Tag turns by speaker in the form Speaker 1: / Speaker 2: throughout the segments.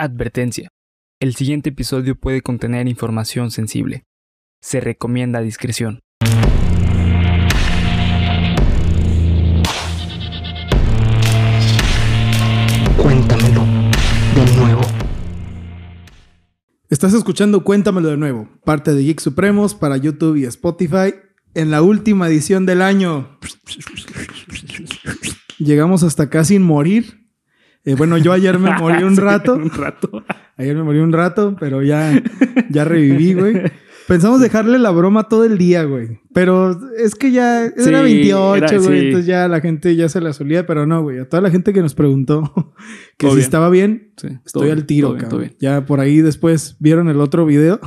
Speaker 1: Advertencia. El siguiente episodio puede contener información sensible. Se recomienda discreción.
Speaker 2: Cuéntamelo de nuevo.
Speaker 3: Estás escuchando Cuéntamelo de nuevo, parte de Geek Supremos para YouTube y Spotify en la última edición del año. Llegamos hasta acá sin morir. Eh, bueno, yo ayer me morí un rato.
Speaker 1: un rato.
Speaker 3: Ayer me morí un rato, pero ya, ya reviví, güey. Pensamos dejarle la broma todo el día, güey. Pero es que ya
Speaker 1: Sí,
Speaker 3: era 28,
Speaker 1: era-
Speaker 3: güey.
Speaker 1: sí.
Speaker 3: Entonces ya la gente ya se la solía, pero no, güey. A toda la gente que nos preguntó que
Speaker 1: Todo
Speaker 3: si
Speaker 1: bien.
Speaker 3: estaba bien,
Speaker 1: Sí,
Speaker 3: estoy
Speaker 1: bien,
Speaker 3: al tiro,
Speaker 1: todo bien.
Speaker 3: Ya por ahí después vieron el otro video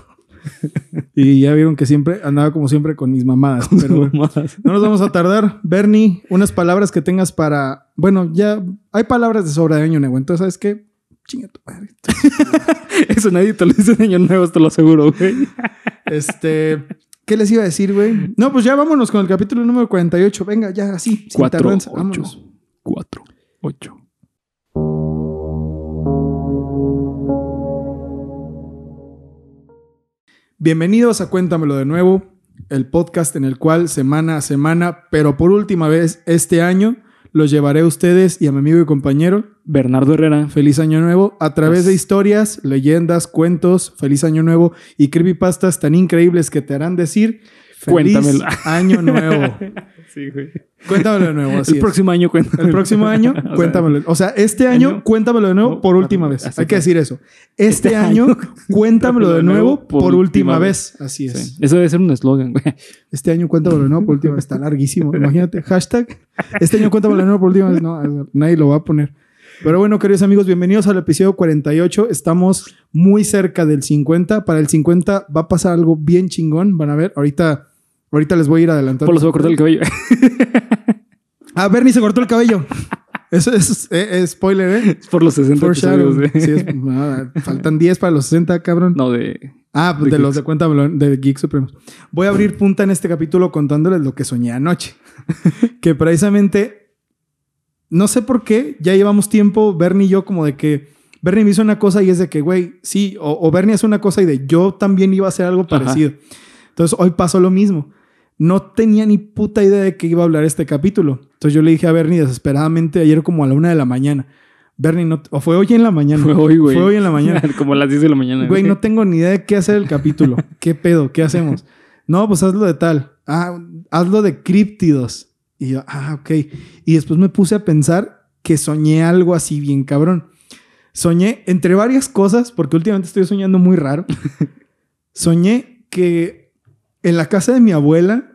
Speaker 3: y ya vieron que siempre andaba como siempre con mis mamadas. Pero no nos vamos a tardar. Bernie, unas palabras que tengas para. Bueno, ya hay palabras de sobra de año nuevo. Entonces, ¿sabes qué? Chinga tu madre.
Speaker 1: Eso nadie te lo dice en año nuevo, te lo aseguro, güey.
Speaker 3: Este. ¿Qué les iba a decir, güey? No, pues ya vámonos con el capítulo número 48. Venga, ya así. sin
Speaker 1: Cuatro,
Speaker 3: tardanza,
Speaker 1: ocho.
Speaker 3: vámonos.
Speaker 1: Cuatro, ocho.
Speaker 3: Bienvenidos a Cuéntamelo de nuevo, el podcast en el cual semana a semana, pero por última vez este año, los llevaré a ustedes y a mi amigo y compañero
Speaker 1: Bernardo Herrera.
Speaker 3: Feliz Año Nuevo a través de historias, leyendas, cuentos, Feliz Año Nuevo y creepypastas tan increíbles que te harán decir Feliz
Speaker 1: Cuéntamelo.
Speaker 3: Año Nuevo.
Speaker 1: Sí, güey.
Speaker 3: Cuéntamelo de nuevo. Así
Speaker 1: El
Speaker 3: es.
Speaker 1: próximo año cuéntamelo.
Speaker 3: El próximo año, cuéntamelo. O sea, este año,
Speaker 1: año-
Speaker 3: cuéntamelo de nuevo
Speaker 1: no,
Speaker 3: por última vez. Hay que decir eso. Este,
Speaker 1: Este
Speaker 3: año,
Speaker 1: año,
Speaker 3: cuéntamelo de nuevo por, última vez. Así es.
Speaker 1: Sí. Eso debe ser un eslogan, güey.
Speaker 3: Este año, cuéntamelo de nuevo por última vez. Está larguísimo. Imagínate, hashtag. Este año, cuéntamelo de nuevo por última vez. No, nadie lo va a poner. Pero bueno, queridos amigos, bienvenidos al episodio 48. Estamos muy cerca del 50. Para el 50 va a pasar algo bien chingón. Van a ver. Ahorita, ahorita les voy a ir adelantando.
Speaker 1: Polo se va a cortar el cabello.
Speaker 3: Ah, Bernie se cortó el cabello. Eso es, eh, eh, spoiler, ¿eh?
Speaker 1: Es por los 60
Speaker 3: Foreshadow.
Speaker 1: episodios, güey.
Speaker 3: Sí, es- ah, faltan 10 para los 60, cabrón.
Speaker 1: No, de...
Speaker 3: ah, pues
Speaker 1: de
Speaker 3: de, los de cuenta de Geek Supremos. Voy a abrir punta en este capítulo contándoles lo que soñé anoche. que precisamente, no sé por qué, ya llevamos tiempo, Bernie y yo, como de que Bernie me hizo una cosa y es de que, güey, sí, o, o Bernie hace una cosa y de yo también iba a hacer algo parecido. Entonces hoy pasó lo mismo. No tenía ni puta idea de que iba a hablar este capítulo. Entonces yo le dije a Bernie desesperadamente ayer como a la una de la mañana. Bernie, no, o fue hoy en la mañana.
Speaker 1: Fue hoy, güey.
Speaker 3: Fue hoy en la mañana.
Speaker 1: Como a las 10 de la mañana.
Speaker 3: Güey, no tengo ni idea de qué hacer el capítulo. ¿Qué pedo? ¿Qué hacemos? No, pues hazlo de tal. Ah, hazlo de críptidos. Y yo, ah, ok. Y después me puse a pensar que soñé algo así bien cabrón. Soñé entre varias cosas, porque últimamente estoy soñando muy raro. Soñé que en la casa de mi abuela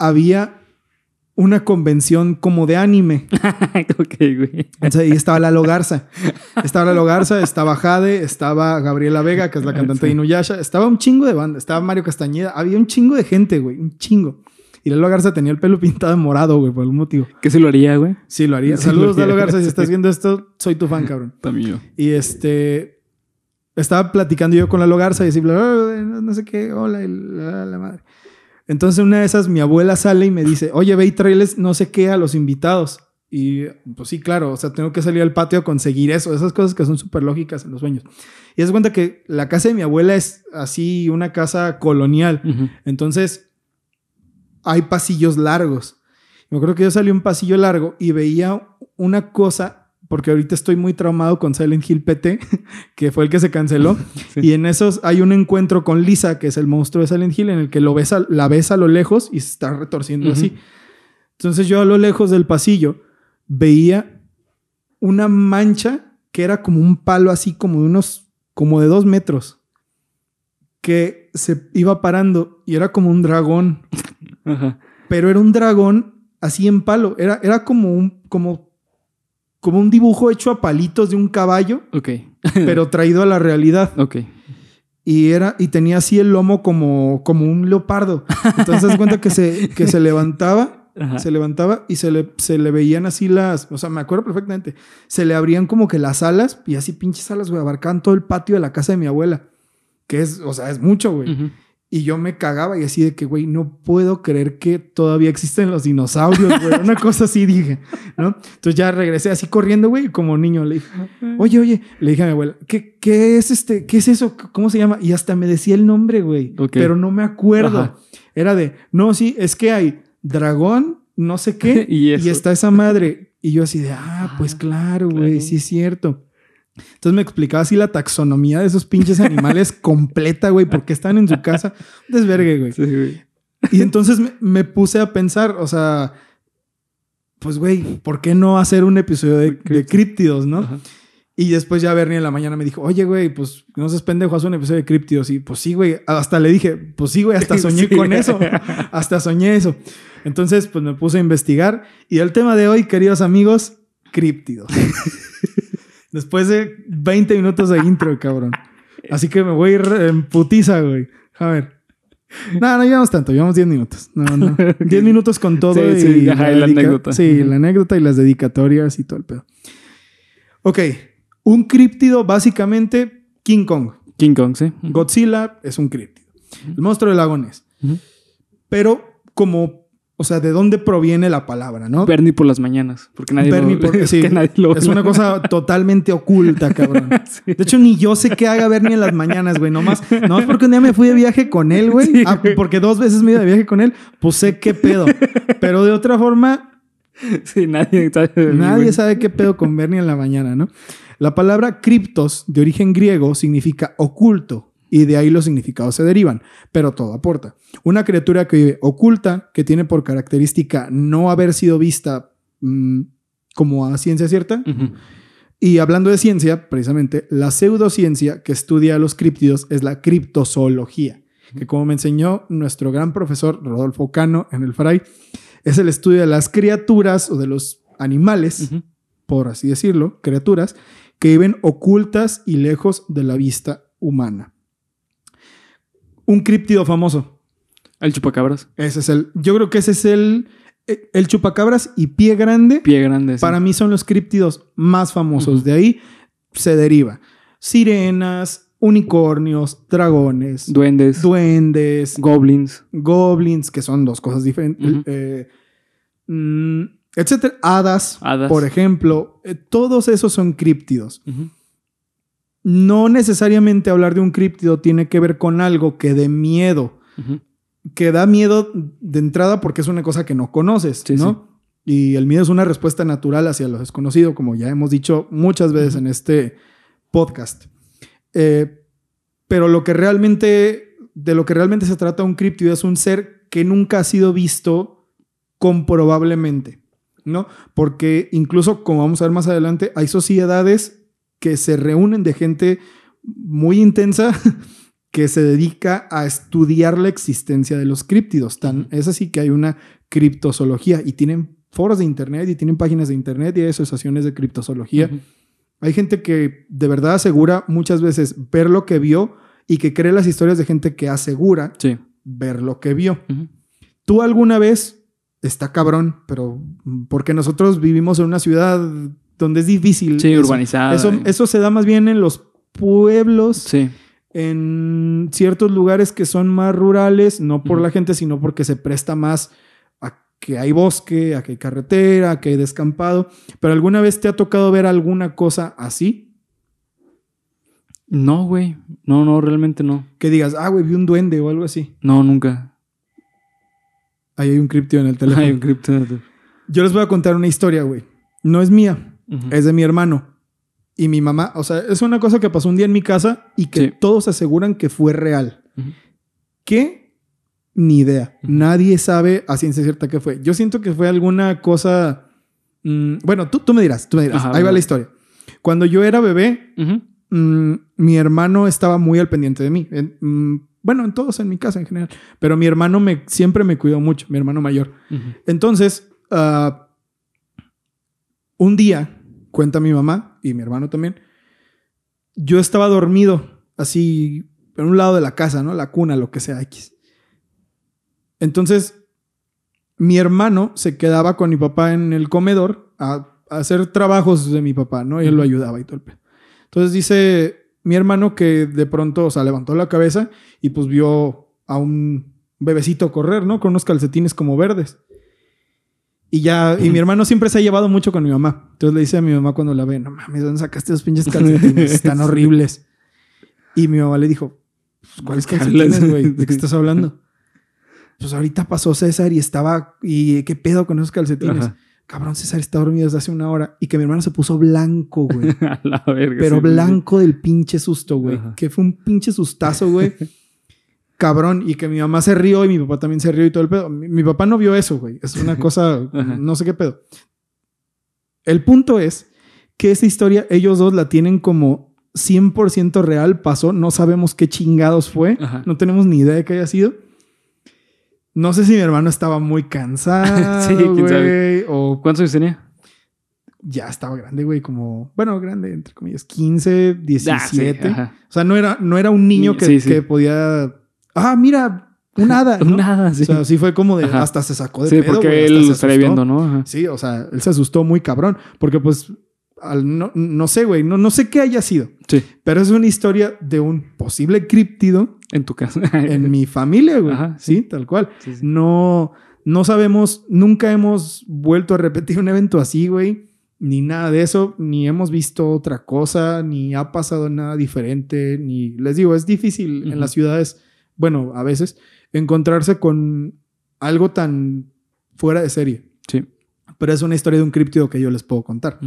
Speaker 3: había una convención como de anime.
Speaker 1: ok, güey.
Speaker 3: O sea, y estaba Lalo Garza. Estaba Lalo Garza, estaba Jade, estaba Gabriela Vega, que es la cantante de Inuyasha. Estaba un chingo de banda. Estaba Mario Castañeda. Había un chingo de gente, güey. Un chingo. Y Lalo Garza tenía el pelo pintado de morado, güey, por algún motivo.
Speaker 1: ¿Qué se lo haría, güey?
Speaker 3: Sí, lo haría.
Speaker 1: Sí,
Speaker 3: Saludos,
Speaker 1: lo haría.
Speaker 3: Lalo Garza. Si estás viendo esto, soy tu fan, cabrón.
Speaker 1: También yo.
Speaker 3: Y este... Estaba platicando yo con Lalo Garza y decía, bla, bla, bla, no, no sé qué, hola, y la, la madre. Entonces una de esas, mi abuela sale y me dice, oye, ve y tráeles no sé qué a los invitados. Y pues sí, claro, o sea, tengo que salir al patio a conseguir eso, esas cosas que son súper lógicas en los sueños. Y es cuenta que la casa de mi abuela es así una casa colonial. Entonces, hay pasillos largos. Me acuerdo que yo salí a un pasillo largo y veía una cosa, porque ahorita estoy muy traumado con Silent Hill PT, que fue el que se canceló.
Speaker 1: Sí.
Speaker 3: Y en esos hay un encuentro con Lisa, que es el monstruo de Silent Hill, en el que lo ves a- la ves a lo lejos y se está retorciendo así. Entonces yo a lo lejos del pasillo veía una mancha que era como un palo así como de unos, como de dos metros, que se iba parando y era como un dragón,
Speaker 1: Ajá.
Speaker 3: pero era un dragón así en palo, era, era como un, como, como un dibujo hecho a palitos de un caballo, pero traído a la realidad.
Speaker 1: Ok.
Speaker 3: Y era, y tenía así el lomo como, como un leopardo. Entonces, das cuenta que se, que se levantaba,
Speaker 1: Ajá.
Speaker 3: se levantaba y se le, se le veían así las, o sea, me acuerdo perfectamente, se le abrían como que las alas y así pinches alas, güey, abarcaban todo el patio de la casa de mi abuela, que es, o sea, es mucho, güey. Y yo me cagaba y así de que, güey, no puedo creer que todavía existen los dinosaurios, güey. Una cosa así dije, ¿no? Entonces ya regresé así corriendo, güey, como niño. Le dije, oye, oye, le dije a mi abuela, ¿qué, qué es este? ¿Qué es eso? ¿Cómo se llama? Y hasta me decía el nombre, güey. Pero no me acuerdo.
Speaker 1: Ajá.
Speaker 3: Era de, no, sí, es que hay dragón, no sé qué,
Speaker 1: Y
Speaker 3: está esa madre. Y yo así de, ah, pues
Speaker 1: Ah,
Speaker 3: claro, güey,
Speaker 1: claro.
Speaker 3: sí es cierto. Entonces me explicaba así la taxonomía de esos pinches animales completa, güey, porque están en su casa. Desvergue, güey.
Speaker 1: Sí, güey.
Speaker 3: Y entonces me, me puse a pensar, o sea, pues, güey, ¿por qué no hacer un episodio de, de críptidos, no?
Speaker 1: Ajá.
Speaker 3: Y después ya Bernie en la mañana me dijo, oye, güey, pues no seas pendejo, haz un episodio de críptidos. Y pues sí, güey, hasta le dije, pues sí, güey, hasta soñé
Speaker 1: Sí.
Speaker 3: con eso. Hasta soñé eso. Entonces, pues me puse a investigar. Y el tema de hoy, queridos amigos, críptidos. Después de 20 minutos de intro, cabrón. Así que me voy a ir en putiza, güey. A ver. No, no llevamos tanto, llevamos 10 minutos. No, no. 10 minutos con todo
Speaker 1: Sí,
Speaker 3: y,
Speaker 1: sí, ajá, y la anécdota.
Speaker 3: Sí, la anécdota y las dedicatorias y todo el pedo. Ok, un críptido básicamente King Kong.
Speaker 1: King Kong, sí.
Speaker 3: Godzilla es un críptido. El monstruo del lago Ness. Pero como, o sea, ¿de dónde proviene la palabra, no?
Speaker 1: Bernie por las mañanas. Porque nadie
Speaker 3: Bernie
Speaker 1: lo,
Speaker 3: por-
Speaker 1: es
Speaker 3: sí,
Speaker 1: nadie lo
Speaker 3: es una cosa totalmente oculta, cabrón.
Speaker 1: Sí.
Speaker 3: De hecho, ni yo sé qué haga Bernie en las mañanas, güey. Nomás, nomás porque un día me fui de viaje con él, güey.
Speaker 1: Sí,
Speaker 3: Ah, porque dos veces me iba de viaje con él, pues sé qué pedo. Pero de otra forma,
Speaker 1: Sí, nadie sabe.
Speaker 3: nadie
Speaker 1: güey.
Speaker 3: sabe qué pedo con Bernie en la mañana, ¿no? La palabra criptos, de origen griego, significa oculto. Y de ahí los significados se derivan, pero todo aporta. Una criatura que vive oculta, que tiene por característica no haber sido vista mm, como a ciencia cierta, y hablando de ciencia, precisamente, la pseudociencia que estudia a los críptidos es la criptozoología, que como me enseñó nuestro gran profesor Rodolfo Cano en el Fray, es el estudio de las criaturas o de los animales, por así decirlo, criaturas que viven ocultas y lejos de la vista humana. Un críptido famoso.
Speaker 1: El chupacabras.
Speaker 3: Ese es el. Yo creo que ese es el. El chupacabras y pie grande.
Speaker 1: Pie grande. sí.
Speaker 3: Para mí son los críptidos más famosos. De ahí se deriva sirenas, unicornios, dragones,
Speaker 1: Duendes.
Speaker 3: duendes,
Speaker 1: goblins.
Speaker 3: goblins, que son dos cosas diferentes, eh, mm, etcétera. Hadas,
Speaker 1: Hadas.
Speaker 3: por ejemplo. Eh, todos esos son críptidos. No necesariamente hablar de un críptido tiene que ver con algo que dé miedo. Que da miedo de entrada porque es una cosa que no conoces,
Speaker 1: Sí,
Speaker 3: ¿no? Y el miedo es una respuesta natural hacia lo desconocido, como ya hemos dicho muchas veces en este podcast. Eh, pero lo que realmente, de lo que realmente se trata un críptido es un ser que nunca ha sido visto comprobablemente, ¿no? Porque incluso, como vamos a ver más adelante, hay sociedades que se reúnen de gente muy intensa que se dedica a estudiar la existencia de los críptidos. Tan, es así que hay una criptozoología y tienen foros de internet y tienen páginas de internet y hay asociaciones de criptozoología. Hay gente que de verdad asegura muchas veces ver lo que vio y que cree las historias de gente que asegura
Speaker 1: Sí.
Speaker 3: ver lo que vio. Tú alguna vez, está cabrón, pero porque nosotros vivimos en una ciudad donde es difícil.
Speaker 1: Sí,
Speaker 3: eso.
Speaker 1: urbanizada.
Speaker 3: Eso, se da más bien en los pueblos,
Speaker 1: Sí.
Speaker 3: en ciertos lugares que son más rurales, no por la gente, sino porque se presta más a que hay bosque, a que hay carretera, a que hay descampado. Pero alguna vez te ha tocado ver alguna cosa así?
Speaker 1: No, güey. No, no, realmente no.
Speaker 3: Que digas, ah, güey, vi un duende o algo así.
Speaker 1: No, nunca.
Speaker 3: Ahí hay un criptido en el teléfono.
Speaker 1: Hay un cripto.
Speaker 3: Yo les voy a contar una historia, güey. No es mía, Es de mi hermano. Y mi mamá, o sea, es una cosa que pasó un día en mi casa y que
Speaker 1: Sí.
Speaker 3: todos aseguran que fue real. ¿Qué? Ni idea. Nadie sabe a ciencia cierta qué fue. Yo siento que fue alguna cosa. mm, bueno, tú, tú me dirás, tú me dirás.
Speaker 1: Ajá,
Speaker 3: Ahí va la historia. Cuando yo era bebé, mm, mi hermano estaba muy al pendiente de mí. En- mm, bueno, en todos en mi casa en general. Pero mi hermano me, siempre me cuidó mucho, mi hermano mayor. Entonces, ah, un día, cuenta mi mamá y mi hermano también, yo estaba dormido, así, en un lado de la casa, ¿no? La cuna, lo que sea, X. Entonces, mi hermano se quedaba con mi papá en el comedor a, a hacer trabajos de mi papá, ¿no? Y él lo ayudaba y todo el pedo. Entonces dice mi hermano que de pronto, o sea, levantó la cabeza y pues vio a un bebecito correr, ¿no? Con unos calcetines como verdes. Y ya, y mi hermano siempre se ha llevado mucho con mi mamá. Entonces le dice a mi mamá cuando la ve, no mames, ¿dónde sacaste esos pinches calcetines? Están horribles. Y mi mamá le dijo, pues, ¿cuáles calcetines, güey? ¿De qué estás hablando? Pues ahorita pasó César y estaba, ¿y qué pedo con esos calcetines?
Speaker 1: Ajá.
Speaker 3: Cabrón, César está dormido desde hace una hora. Y que mi hermano se puso blanco, güey.
Speaker 1: A la verga.
Speaker 3: Pero
Speaker 1: sí, sí, sí.
Speaker 3: blanco del pinche susto, güey. Que fue un pinche sustazo, güey. Cabrón. Y que mi mamá se rió y mi papá también se rió y todo el pedo. Mi, mi papá no vio eso, güey. Es una cosa, no sé qué pedo. El punto es que esa historia ellos dos la tienen como 100% real, pasó. No sabemos qué chingados fue.
Speaker 1: Ajá.
Speaker 3: No tenemos ni idea de qué haya sido. No sé si mi hermano estaba muy cansado,
Speaker 1: Sí, quién
Speaker 3: güey, o
Speaker 1: ¿Cuántos años tenía?
Speaker 3: ya estaba grande, güey, como, bueno, grande, entre comillas, 15, 17.
Speaker 1: Ah, sí.
Speaker 3: O sea, no era, no era un niño que,
Speaker 1: Sí, sí.
Speaker 3: que podía, ah, mira, un hada. ¿no?
Speaker 1: Nada, sí.
Speaker 3: O sea, sí fue como de,
Speaker 1: Ajá.
Speaker 3: hasta se sacó de
Speaker 1: sí,
Speaker 3: pedo,
Speaker 1: porque
Speaker 3: hasta
Speaker 1: él
Speaker 3: se
Speaker 1: lo estaría viendo, ¿no? Ajá.
Speaker 3: Sí, o sea, él se asustó muy cabrón, porque pues, al, no, no sé, güey, no, no sé qué haya sido,
Speaker 1: Sí,
Speaker 3: pero es una historia de un posible críptido
Speaker 1: en tu casa.
Speaker 3: en mi familia, güey.
Speaker 1: Ajá,
Speaker 3: sí, tal cual.
Speaker 1: Sí.
Speaker 3: No, no sabemos, nunca hemos vuelto a repetir un evento así, güey. Ni nada de eso, ni hemos visto otra cosa, ni ha pasado nada diferente, ni les digo, es difícil en las ciudades, bueno, a veces, encontrarse con algo tan fuera de serie.
Speaker 1: Sí.
Speaker 3: Pero es una historia de un críptido que yo les puedo contar.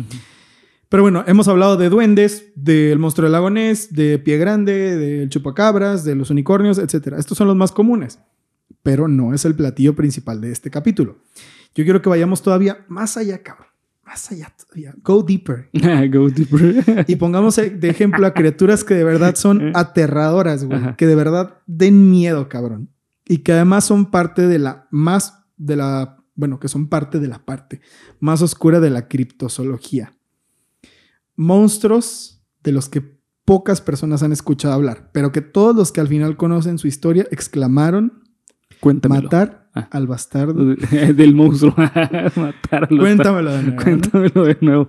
Speaker 3: Pero bueno, hemos hablado de duendes, del monstruo del lago Ness, de pie grande, del chupacabras, de los unicornios, etc. Estos son los más comunes, pero no es el platillo principal de este capítulo. Yo quiero que vayamos todavía más allá, cabrón. Más allá todavía. Go deeper.
Speaker 1: Go deeper.
Speaker 3: Y pongamos de ejemplo a criaturas que de verdad son aterradoras, güey.
Speaker 1: Ajá.
Speaker 3: Que de verdad den miedo, cabrón. Y que además son parte de la más, de la, bueno, que son parte de la parte más oscura de la criptozoología. Monstruos de los que pocas personas han escuchado hablar, pero que todos los que al final conocen su historia exclamaron
Speaker 1: Cuéntamelo.
Speaker 3: matar
Speaker 1: Ah.
Speaker 3: al bastardo.
Speaker 1: Del monstruo. Matar
Speaker 3: Cuéntamelo de nuevo.
Speaker 1: Cuéntamelo de nuevo.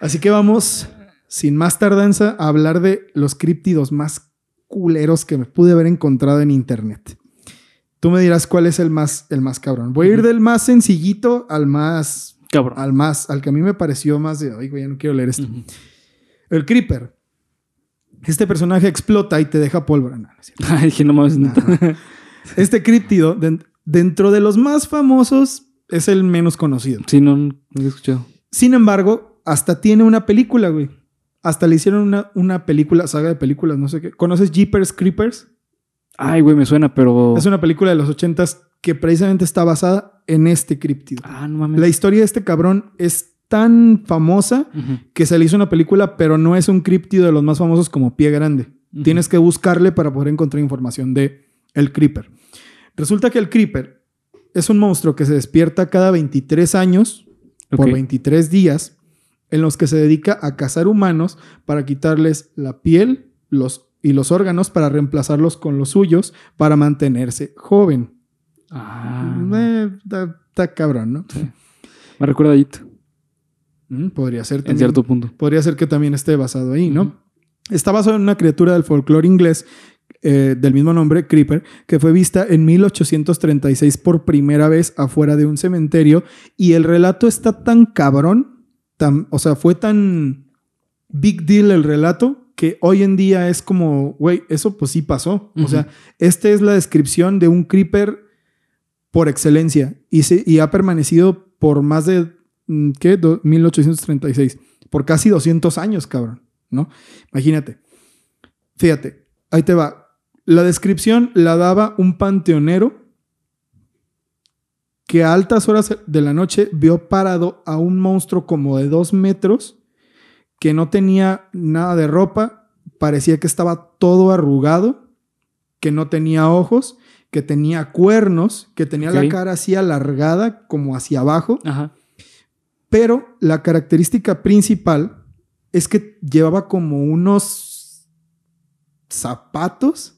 Speaker 3: Así que vamos, sin más tardanza, a hablar de los críptidos más culeros que me pude haber encontrado en internet. Tú me dirás cuál es el más, el más cabrón. Voy a ir del más sencillito al más,
Speaker 1: Cabrón.
Speaker 3: al más, al que a mí me pareció más de, ay, güey, ya no quiero leer esto. El Creeper. Este personaje explota y te deja pólvora. No, no es.
Speaker 1: Ay, dije, no mames. neta.
Speaker 3: Este críptido, den- dentro de los más famosos, es el menos conocido.
Speaker 1: Sí, no, no he escuchado.
Speaker 3: Sin embargo, hasta tiene una película, güey. Hasta le hicieron una, una película, saga de películas, no sé qué. ¿Conoces Jeepers Creepers?
Speaker 1: Ay, güey, me suena, pero.
Speaker 3: Es una película de los ochentas que precisamente está basada en este críptido.
Speaker 1: Ah, no mames.
Speaker 3: La historia de este cabrón es tan famosa que se le hizo una película, pero no es un críptido de los más famosos como Pie Grande. Tienes que buscarle para poder encontrar información de el Creeper. Resulta que el Creeper es un monstruo que se despierta cada 23 años por
Speaker 1: Ok.
Speaker 3: 23 días en los que se dedica a cazar humanos para quitarles la piel los, y los órganos para reemplazarlos con los suyos para mantenerse joven.
Speaker 1: Ah.
Speaker 3: Eh, Está cabrón, ¿no?
Speaker 1: Me recuerda a It,
Speaker 3: Mm, Podría ser
Speaker 1: en cierto punto.
Speaker 3: podría ser que también esté basado ahí, ¿no?
Speaker 1: Ujú.
Speaker 3: Está basado en una criatura del folclore inglés eh, del mismo nombre, Creeper, que fue vista en 1836 por primera vez afuera de un cementerio y el relato está tan cabrón, tan, o sea, fue tan big deal el relato que hoy en día es como, güey, eso pues sí pasó. O sea, esta es la descripción de un Creeper por excelencia y, se- y ha permanecido por más de, mm, ¿qué? Do- 1836, por casi 200 años, cabrón, ¿no? Imagínate. Fíjate, ahí te va. La descripción la daba un panteonero que a altas horas de la noche vio parado a un monstruo como de dos metros que no tenía nada de ropa, parecía que estaba todo arrugado, que no tenía ojos, que tenía cuernos, que tenía la cara así alargada como hacia abajo,
Speaker 1: Ajá.
Speaker 3: pero la característica principal es que llevaba como unos zapatos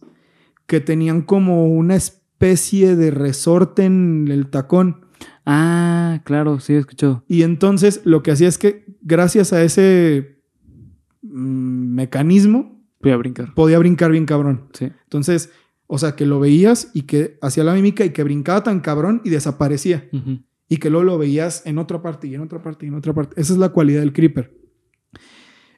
Speaker 3: que tenían como una especie de resorte en el tacón.
Speaker 1: Ah, claro, sí, he escuchado.
Speaker 3: Y entonces lo que hacía es que gracias a ese mm, mecanismo
Speaker 1: Voy a brincar.
Speaker 3: podía brincar bien cabrón.
Speaker 1: Sí.
Speaker 3: Entonces, O sea, que lo veías y que hacía la mímica y que brincaba tan cabrón y desaparecía. Y que luego lo veías en otra parte y en otra parte y en otra parte. Esa es la cualidad del creeper.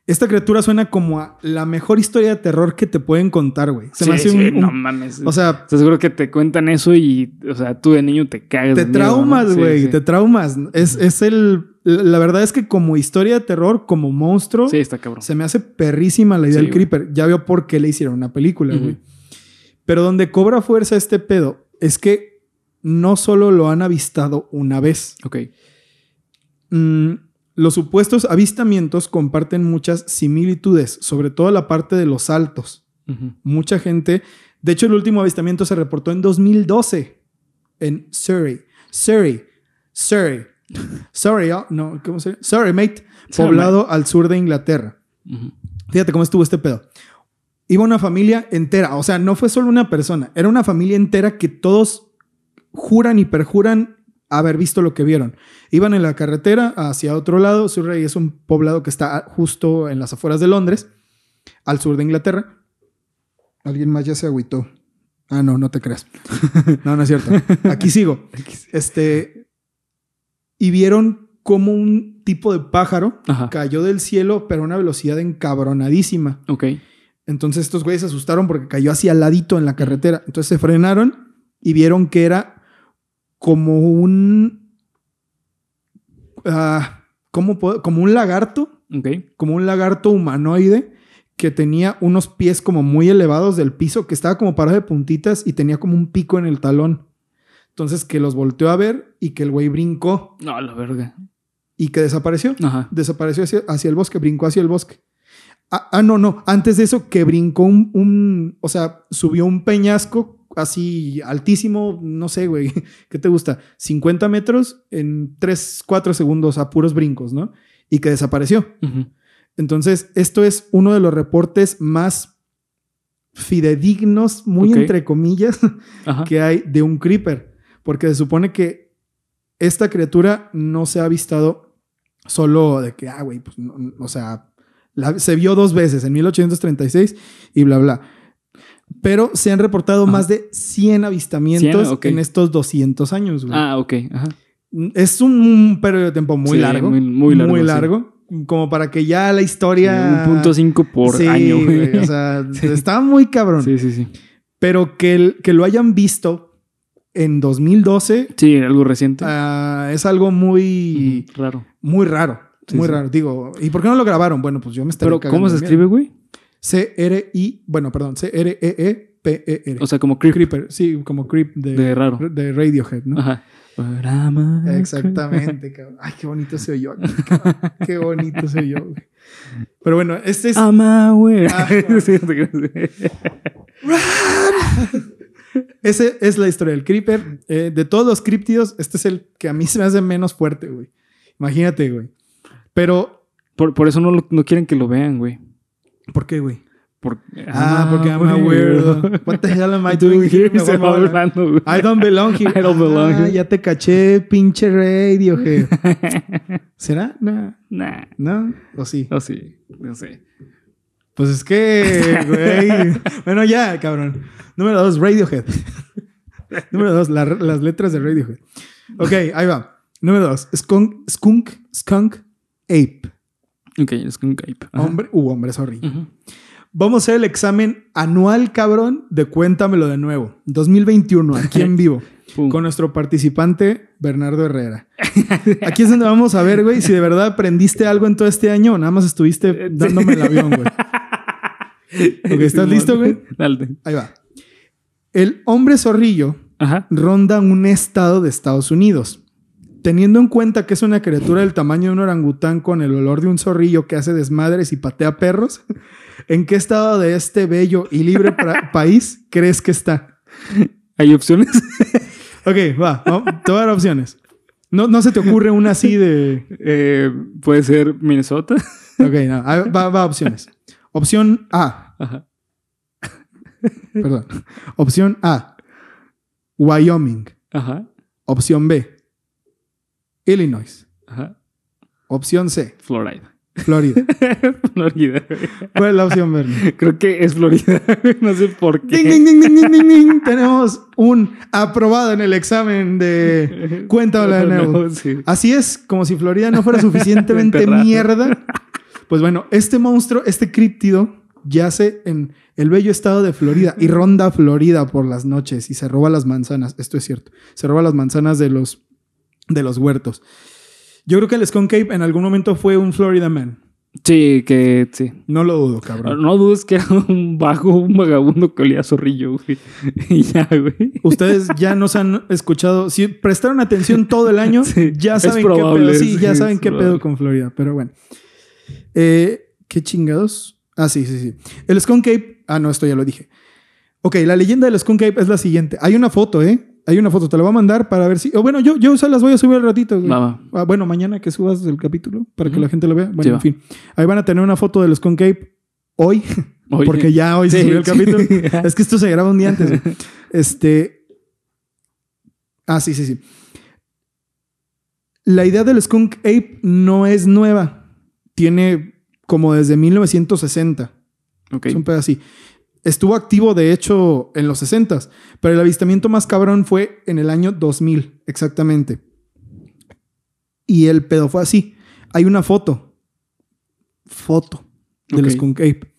Speaker 3: Esta criatura suena como a la mejor historia de terror que te pueden contar, güey. Se me hace
Speaker 1: sí,
Speaker 3: un-
Speaker 1: no mames.
Speaker 3: O sea,
Speaker 1: Estoy seguro que te cuentan eso y, o sea, tú de niño te cagas.
Speaker 3: te traumas, güey.
Speaker 1: sí.
Speaker 3: Te traumas. Es, es el. La verdad es que como historia de terror, como monstruo,
Speaker 1: Sí, está cabrón.
Speaker 3: se me hace perrísima la idea
Speaker 1: Sí,
Speaker 3: del creeper. Ya veo por qué le hicieron una película, güey. Pero donde cobra fuerza este pedo es que no solo lo han avistado una vez.
Speaker 1: Ok.
Speaker 3: Mm, los supuestos avistamientos comparten muchas similitudes, sobre todo la parte de los saltos.
Speaker 1: Ujú.
Speaker 3: Mucha gente. De hecho, el último avistamiento se reportó en 2012 en Surrey. Surrey. Surrey. Surrey, oh, no, ¿cómo se llama? Surrey, mate. Poblado al sur de Inglaterra. Fíjate cómo estuvo este pedo. Iba una familia entera, o sea, no fue solo una persona, era una familia entera que todos juran y perjuran haber visto lo que vieron. Iban en la carretera hacia otro lado, Surrey es un poblado que está justo en las afueras de Londres, al sur de Inglaterra. Alguien más ya se agüitó. Ah, no, no te creas. no, no es cierto. Aquí sigo. Este, y vieron como un tipo de pájaro
Speaker 1: Ajá.
Speaker 3: cayó del cielo, pero a una velocidad encabronadísima.
Speaker 1: Ok.
Speaker 3: Entonces estos güeyes se asustaron porque cayó hacia al ladito en la carretera. Entonces se frenaron y vieron que era como un... ah, ¿cómo puedo- Como un lagarto,
Speaker 1: Ok.
Speaker 3: como un lagarto humanoide que tenía unos pies como muy elevados del piso, que estaba como parado de puntitas y tenía como un pico en el talón. Entonces que los volteó a ver y que el güey brincó
Speaker 1: No, la verga.
Speaker 3: y que desapareció
Speaker 1: Ajá.
Speaker 3: desapareció hacia, hacia el bosque, brincó hacia el bosque. Ah, ah, no, no. Antes de eso, que brincó un, un- O sea, subió un peñasco así altísimo, no sé, güey. ¿Qué te gusta? 50 metros en 3, 4 segundos a puros brincos, ¿no? Y que desapareció. Entonces, esto es uno de los reportes más fidedignos, muy entre comillas,
Speaker 1: Ajá.
Speaker 3: que hay de un creeper. Porque se supone que esta criatura no se ha avistado solo de que, ah, güey, pues, no- no, o sea, la- se vio dos veces, en 1836 y bla, bla. Pero se han reportado
Speaker 1: Ajá.
Speaker 3: más de 100 avistamientos
Speaker 1: 100, ok.
Speaker 3: en estos 200 años, güey.
Speaker 1: Ah, ok. Ajá.
Speaker 3: Es un periodo de tiempo muy
Speaker 1: Sí,
Speaker 3: largo.
Speaker 1: muy- muy largo, sí.
Speaker 3: largo, Como para que ya la historia...
Speaker 1: Un punto cinco por
Speaker 3: Sí,
Speaker 1: año, güey.
Speaker 3: O sea, está muy cabrón.
Speaker 1: Sí, sí, sí.
Speaker 3: Pero que, el- que lo hayan visto en 2012
Speaker 1: Sí, algo reciente.
Speaker 3: ah, es algo muy,
Speaker 1: Raro.
Speaker 3: muy raro.
Speaker 1: Sí,
Speaker 3: muy
Speaker 1: sí.
Speaker 3: raro. Digo, ¿y por qué no lo grabaron? Bueno, pues yo me estaría
Speaker 1: Pero, ¿cómo se
Speaker 3: miedo.
Speaker 1: escribe, güey?
Speaker 3: C-R-I, bueno, perdón, E C-R-E-E-P-E-R.
Speaker 1: O sea, como creep
Speaker 3: Creeper, sí, como Creep de,
Speaker 1: de raro.
Speaker 3: de Radiohead, ¿no?
Speaker 1: Ajá.
Speaker 3: Exactamente, cabrón. Ay, qué bonito se oyó aquí, cabrón. Qué bonito se oyó, güey. Pero bueno, este es...
Speaker 1: I'm aware.
Speaker 3: Ah. Ese es la historia del creeper. Eh, de todos los críptidos, este es el que a mí se me hace menos fuerte, güey. Imagínate, güey. Pero,
Speaker 1: por, por eso no, lo- no quieren que lo vean, güey.
Speaker 3: ¿Por qué, güey?
Speaker 1: Por-
Speaker 3: Ah, porque I'm a weirdo. What the hell am I doing here?
Speaker 1: Se va hablando, güey.
Speaker 3: I don't belong here.
Speaker 1: I don't belong
Speaker 3: Ah,
Speaker 1: here.
Speaker 3: ya te caché, pinche Radiohead. ¿Será? No.
Speaker 1: Nah.
Speaker 3: ¿No? ¿O sí?
Speaker 1: No, sí. No sé.
Speaker 3: Pues es que, güey. bueno, ya, cabrón. Número dos, Radiohead. Número dos, la- las letras de Radiohead. Ok, ahí va. Número dos, Skunk, Skunk, Skunk Ape.
Speaker 1: Ok, es Cape. Ajá.
Speaker 3: Hombre, uh, hombre, sorry. Vamos a hacer el examen anual, cabrón, de Cuéntamelo de nuevo. 2021, aquí en vivo.
Speaker 1: Pum.
Speaker 3: con nuestro participante Bernardo Herrera. Aquí es donde vamos a ver, güey, si de verdad aprendiste algo en todo este año o nada más estuviste dándome el avión, güey. Ok, ¿estás listo, güey?
Speaker 1: Dale.
Speaker 3: Ahí va. El hombre zorrillo
Speaker 1: Ajá.
Speaker 3: ronda un estado de Estados Unidos. Teniendo en cuenta que es una criatura del tamaño de un orangután con el olor de un zorrillo que hace desmadres y patea perros, ¿en qué estado de este bello y libre país crees que está?
Speaker 1: ¿Hay opciones?
Speaker 3: Ok, va, te voy a dar opciones. No, no se te ocurre una así de.
Speaker 1: Eh, Puede ser Minnesota.
Speaker 3: Ok, no, va, va opciones. Opción A,
Speaker 1: Ajá.
Speaker 3: perdón. Opción A, Wyoming.
Speaker 1: Ajá.
Speaker 3: Opción B, Illinois.
Speaker 1: Ajá.
Speaker 3: Opción C,
Speaker 1: Florida.
Speaker 3: Florida.
Speaker 1: Florida.
Speaker 3: ¿Cuál es la opción, Bernie?
Speaker 1: Creo que es Florida. no sé por qué.
Speaker 3: Ding, ding, ding. Tenemos un aprobado en el examen de Cuéntamela de nuevo.
Speaker 1: No, sí.
Speaker 3: Así es, como si Florida no fuera suficientemente mierda. Pues bueno, este monstruo, este críptido, yace en el bello estado de Florida y ronda Florida por las noches y se roba las manzanas. Esto es cierto. Se roba las manzanas de los, de los huertos. Yo creo que el Skunk Ape en algún momento fue un Florida Man.
Speaker 1: Sí, que sí.
Speaker 3: No lo dudo, cabrón.
Speaker 1: No dudes que era un bajo, un vagabundo que olía a zorrillo, güey. Y ya, güey.
Speaker 3: Ustedes ya nos han escuchado, si prestaron atención todo el año,
Speaker 1: Sí,
Speaker 3: ya saben qué pedo. Sí,
Speaker 1: sí,
Speaker 3: ya saben qué
Speaker 1: probable.
Speaker 3: pedo con Florida, pero bueno. Eh, ¿Qué chingados? Ah, sí, sí, sí. El Skunk Ape. Ah, no, esto ya lo dije. Ok, la leyenda del Skunk Ape es la siguiente. Hay una foto, ¿eh? Hay una foto, te la voy a mandar para ver si. O bueno, yo, yo se las voy a subir al ratito. güey.
Speaker 1: Va, va.
Speaker 3: Ah, bueno, mañana que subas el capítulo para que la gente lo vea. Bueno,
Speaker 1: Sí,
Speaker 3: en fin. Ahí van a tener una foto del Skunk Ape hoy,
Speaker 1: Oye.
Speaker 3: porque ya hoy se subió el capítulo. Es que esto se graba un día antes. güey. Este. Ah, sí, sí, sí. La idea del Skunk Ape no es nueva. Tiene como desde 1960.
Speaker 1: Ok.
Speaker 3: Es un pedo así. Estuvo activo, de hecho, en los 60 pero el avistamiento más cabrón fue en el año 2000, exactamente. Y el pedo fue así. Hay una foto. Foto del
Speaker 1: Ok.
Speaker 3: Skunk Ape.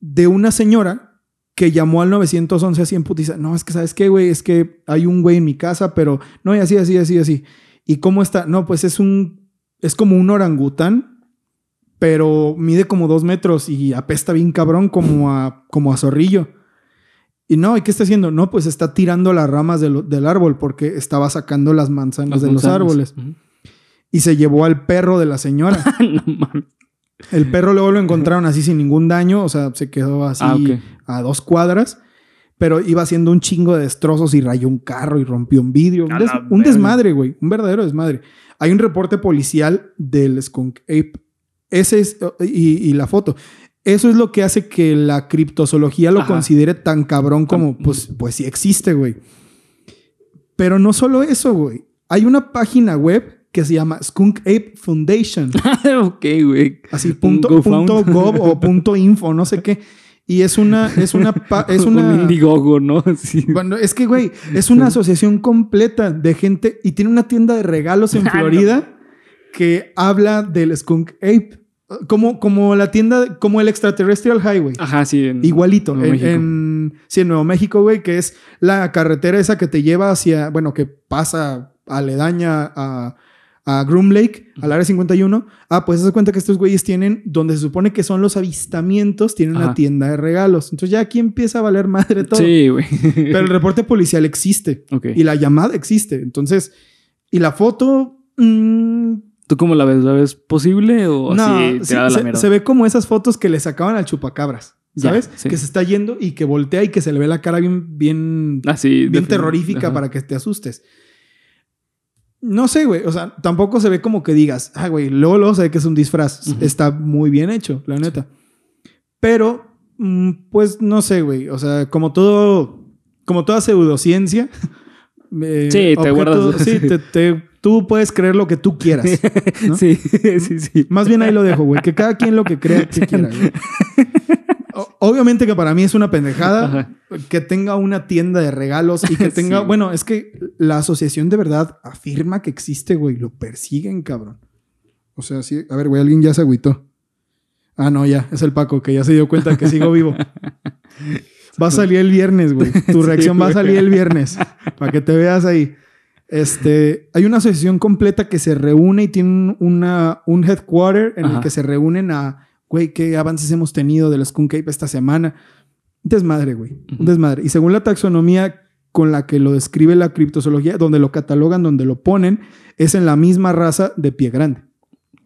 Speaker 3: De una señora que llamó al 911 así en putiza. No, es que, ¿sabes qué, güey? Es que hay un güey en mi casa, pero no, y así, así, así, así. ¿Y cómo está? No, pues es un... Es como un orangután, pero mide como dos metros y apesta bien cabrón como a, como a zorrillo. Y no, ¿y qué está haciendo? No, pues está tirando las ramas del, del árbol porque estaba sacando las manzanas
Speaker 1: Las
Speaker 3: de los árboles. Y se llevó al perro de la señora.
Speaker 1: no mames.
Speaker 3: El perro luego lo encontraron así sin ningún daño, o sea, se quedó así
Speaker 1: Ah,
Speaker 3: a dos cuadras, pero iba haciendo un chingo de destrozos y rayó un carro y rompió un vidrio. Un, des- un desmadre, güey, un verdadero desmadre. Hay un reporte policial del Skunk Ape. Ese es, y, y la foto. Eso es lo que hace que la criptozoología lo
Speaker 1: Ajá.
Speaker 3: considere tan cabrón como, pues, pues sí existe, güey. Pero no solo eso, güey. Hay una página web que se llama Skunk Ape Foundation.
Speaker 1: ok, güey.
Speaker 3: Así,
Speaker 1: Un
Speaker 3: punto,
Speaker 1: GoFound.
Speaker 3: punto gov o punto info, no sé qué. Y es una, es una, es
Speaker 1: Un
Speaker 3: una.
Speaker 1: Indiegogo, ¿no? Sí.
Speaker 3: Bueno, es que, güey, es una asociación completa de gente y tiene una tienda de regalos en
Speaker 1: Ah, no.
Speaker 3: Florida que habla del Skunk Ape. Como, como la tienda, como el Extraterrestrial Highway.
Speaker 1: Ajá, sí. en-
Speaker 3: Igualito.
Speaker 1: Nuevo
Speaker 3: En,
Speaker 1: México.
Speaker 3: en- sí, en Nuevo México, güey, que es la carretera esa que te lleva hacia, bueno, que pasa aledaña a, a Groom Lake, al área 51. Ah, pues se cuenta que estos güeyes tienen, donde se supone que son los avistamientos, tienen una
Speaker 1: Ajá.
Speaker 3: tienda de regalos. Entonces ya aquí empieza a valer madre todo.
Speaker 1: Sí, güey.
Speaker 3: Pero el reporte policial existe
Speaker 1: ok.
Speaker 3: y la llamada existe. Entonces, y la foto... mm,
Speaker 1: ¿Tú cómo la ves? ¿La ves posible o
Speaker 3: no,
Speaker 1: así
Speaker 3: sí,
Speaker 1: tirada a la
Speaker 3: se,
Speaker 1: mierda?
Speaker 3: se ve como esas fotos que le sacaban al chupacabras,
Speaker 1: Ya,
Speaker 3: ¿sabes?
Speaker 1: sí.
Speaker 3: Que se está yendo y que voltea y que se le ve la cara bien, bien,
Speaker 1: Así.
Speaker 3: bien terrorífica
Speaker 1: ajá.
Speaker 3: para que te asustes. No sé, güey. O sea, tampoco se ve como que digas, ah, güey, luego, luego se ve que es un disfraz. Está muy bien hecho, la neta. Pero, mm, pues no sé, güey. O sea, como todo, como toda pseudociencia. eh,
Speaker 1: Sí, te guardas-
Speaker 3: Sí, te- te- tú puedes creer lo que tú quieras. ¿no?
Speaker 1: Sí, sí, sí.
Speaker 3: Más bien ahí lo dejo, güey. Que cada quien lo que crea que quiera, güey. Obviamente que para mí es una pendejada
Speaker 1: Ajá.
Speaker 3: que tenga una tienda de regalos y que tenga.
Speaker 1: Sí.
Speaker 3: Bueno, es que la asociación de verdad afirma que existe, güey. Lo persiguen, cabrón. O sea, sí. A ver, güey, alguien ya se agüitó. Ah, no, ya. Es el Paco que ya se dio cuenta que sigo vivo. Va a salir el viernes, güey. Tu
Speaker 1: Sí,
Speaker 3: reacción va a salir el viernes. Para que te veas ahí. Este, hay una asociación completa que se reúne y tiene una, un headquarter en el que se reúnen a, güey, qué avances hemos tenido del Skunk Ape esta semana. Un desmadre, güey. Un desmadre. Y según la taxonomía con la que lo describe la criptozoología, donde lo catalogan, donde lo ponen, es en la misma raza de pie grande.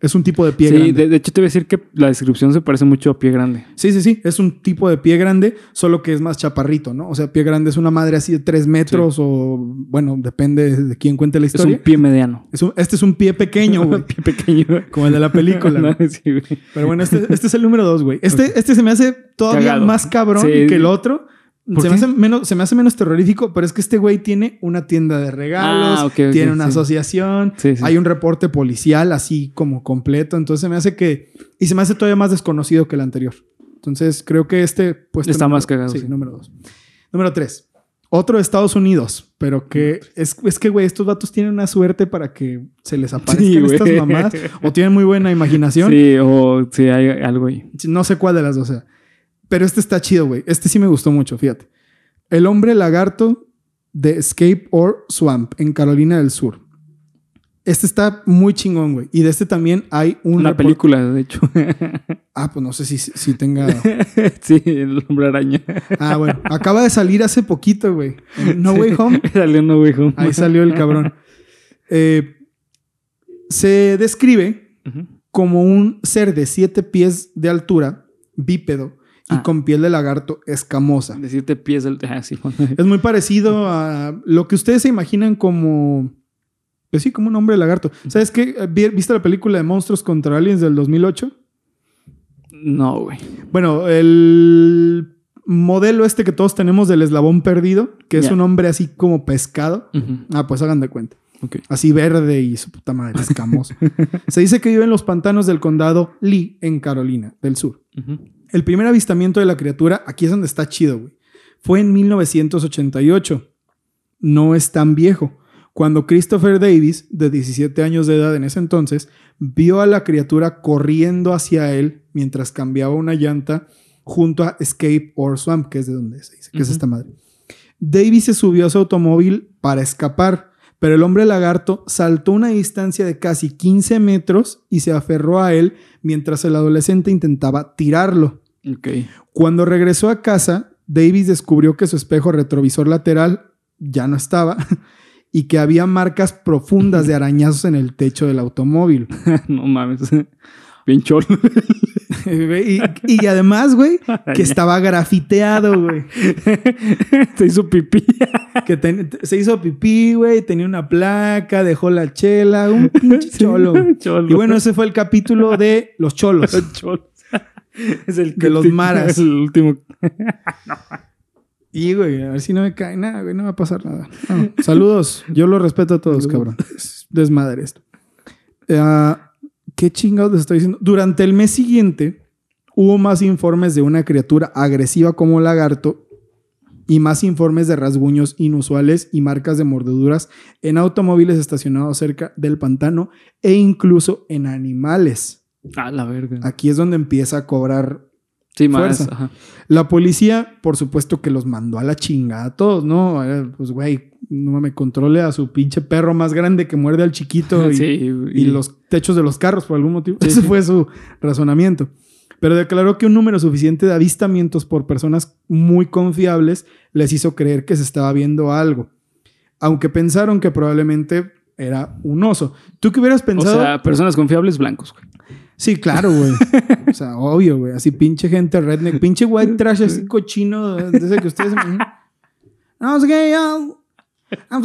Speaker 3: Es un tipo de pie
Speaker 1: Sí,
Speaker 3: grande.
Speaker 1: de, de hecho te voy a decir que la descripción se parece mucho a pie grande.
Speaker 3: Sí, sí, sí. Es un tipo de pie grande, solo que es más chaparrito, ¿no? O sea, pie grande es una madre así de tres metros o, bueno, depende de quién cuente la
Speaker 1: Es
Speaker 3: historia.
Speaker 1: un pie mediano.
Speaker 3: Es un- este es un pie pequeño, güey.
Speaker 1: pie pequeño.
Speaker 3: como el de la película.
Speaker 1: No,
Speaker 3: güey.
Speaker 1: sí, güey.
Speaker 3: Pero bueno, este, este es el número dos, güey. Este, este se me hace todavía
Speaker 1: Cagado.
Speaker 3: más cabrón
Speaker 1: Sí.
Speaker 3: que el otro
Speaker 1: ¿Por
Speaker 3: Se me, hace menos, se me hace menos terrorífico, pero es que este güey tiene una tienda de regalos,
Speaker 1: Ah,
Speaker 3: tiene una
Speaker 1: sí.
Speaker 3: asociación,
Speaker 1: Sí, sí.
Speaker 3: hay un reporte policial así como completo. Entonces se me hace que. Y se me hace todavía más desconocido que el anterior. Entonces creo que este puesto.
Speaker 1: Está
Speaker 3: número-
Speaker 1: más cagado,
Speaker 3: Sí, número dos. Número tres. Otro de Estados Unidos, pero que es, es que, güey, estos vatos tienen una suerte para que se les aparezcan estas mamadas o tienen muy buena imaginación.
Speaker 1: Sí, o sí, hay algo ahí.
Speaker 3: No sé cuál de las dos sea. Pero este está chido, güey. Este sí me gustó mucho, fíjate. El hombre lagarto de Escape or Swamp en Carolina del Sur. Este está muy chingón, güey. Y de este también hay un
Speaker 1: Una
Speaker 3: report-
Speaker 1: película, de hecho.
Speaker 3: Ah, pues no sé si, si tenga.
Speaker 1: sí, el hombre araña.
Speaker 3: Ah, bueno. Acaba de salir hace poquito, güey. No Way Home.
Speaker 1: Salió No Way Home.
Speaker 3: Ahí salió el cabrón. Eh, se describe como un ser de siete pies de altura, bípedo y
Speaker 1: Ah.
Speaker 3: con piel de lagarto escamosa.
Speaker 1: De siete pies del... Ah, sí.
Speaker 3: Es muy parecido a lo que ustedes se imaginan como. Pues sí, como un hombre lagarto. ¿Sabes qué? Vi- ¿Viste la película de Monstruos contra Aliens del 2008?
Speaker 1: No, güey.
Speaker 3: Bueno, el modelo este que todos tenemos del eslabón perdido, que es un hombre así como pescado. Ah, pues hagan de cuenta.
Speaker 1: Ok.
Speaker 3: Así verde y su puta madre, escamoso. Se dice que vive en los pantanos del condado Lee, en Carolina del Sur.
Speaker 1: Ujú.
Speaker 3: El primer avistamiento de la criatura, aquí es donde está chido, güey. Fue en 1988. No es tan viejo. Cuando Christopher Davis, de 17 años de edad en ese entonces, vio a la criatura corriendo hacia él mientras cambiaba una llanta junto a Escape or Swamp, que es de donde se dice que es esta madre. Davis se subió a su automóvil para escapar, pero el hombre lagarto saltó una distancia de casi 15 metros y se aferró a él mientras el adolescente intentaba tirarlo.
Speaker 1: Ok.
Speaker 3: Cuando regresó a casa, Davis descubrió que su espejo retrovisor lateral ya no estaba y que había marcas profundas de arañazos en el techo del automóvil.
Speaker 1: no mames. Bien cholo.
Speaker 3: y, y además, güey, que estaba grafiteado, güey.
Speaker 1: Se hizo pipí.
Speaker 3: Que ten- se hizo pipí, güey, tenía una placa, dejó la chela, un pinche.
Speaker 1: Cholo.
Speaker 3: Y bueno, ese fue el capítulo de los cholos.
Speaker 1: Cholo. Es el
Speaker 3: De los maras.
Speaker 1: El último.
Speaker 3: Y, güey, a ver si no me cae nada, güey, no va a pasar nada. No. Saludos, yo lo respeto a todos, cabrón. Es desmadre esto. Ah, ¿Qué chingados les estoy diciendo? Durante el mes siguiente hubo más informes de una criatura agresiva como lagarto y más informes de rasguños inusuales y marcas de mordeduras en automóviles estacionados cerca del pantano e incluso en animales.
Speaker 1: A la verga.
Speaker 3: Aquí es donde empieza a cobrar
Speaker 1: Sí, más.
Speaker 3: fuerza.
Speaker 1: Ajá.
Speaker 3: la policía, por supuesto que los mandó a la chingada a todos, ¿no? Pues, güey, no me controle a su pinche perro más grande que muerde al chiquito y,
Speaker 1: Sí,
Speaker 3: y los techos de los carros por algún motivo.
Speaker 1: Sí,
Speaker 3: Ese fue su razonamiento. Pero declaró que un número suficiente de avistamientos por personas muy confiables les hizo creer que se estaba viendo algo. Aunque pensaron que probablemente era un oso. ¿Tú qué hubieras
Speaker 1: O
Speaker 3: pensado?
Speaker 1: sea, personas confiables blancos, güey.
Speaker 3: Sí, claro, güey. O sea, obvio, güey. Así pinche gente redneck, pinche white trash así cochino de ese que ustedes... No, sé qué, I'm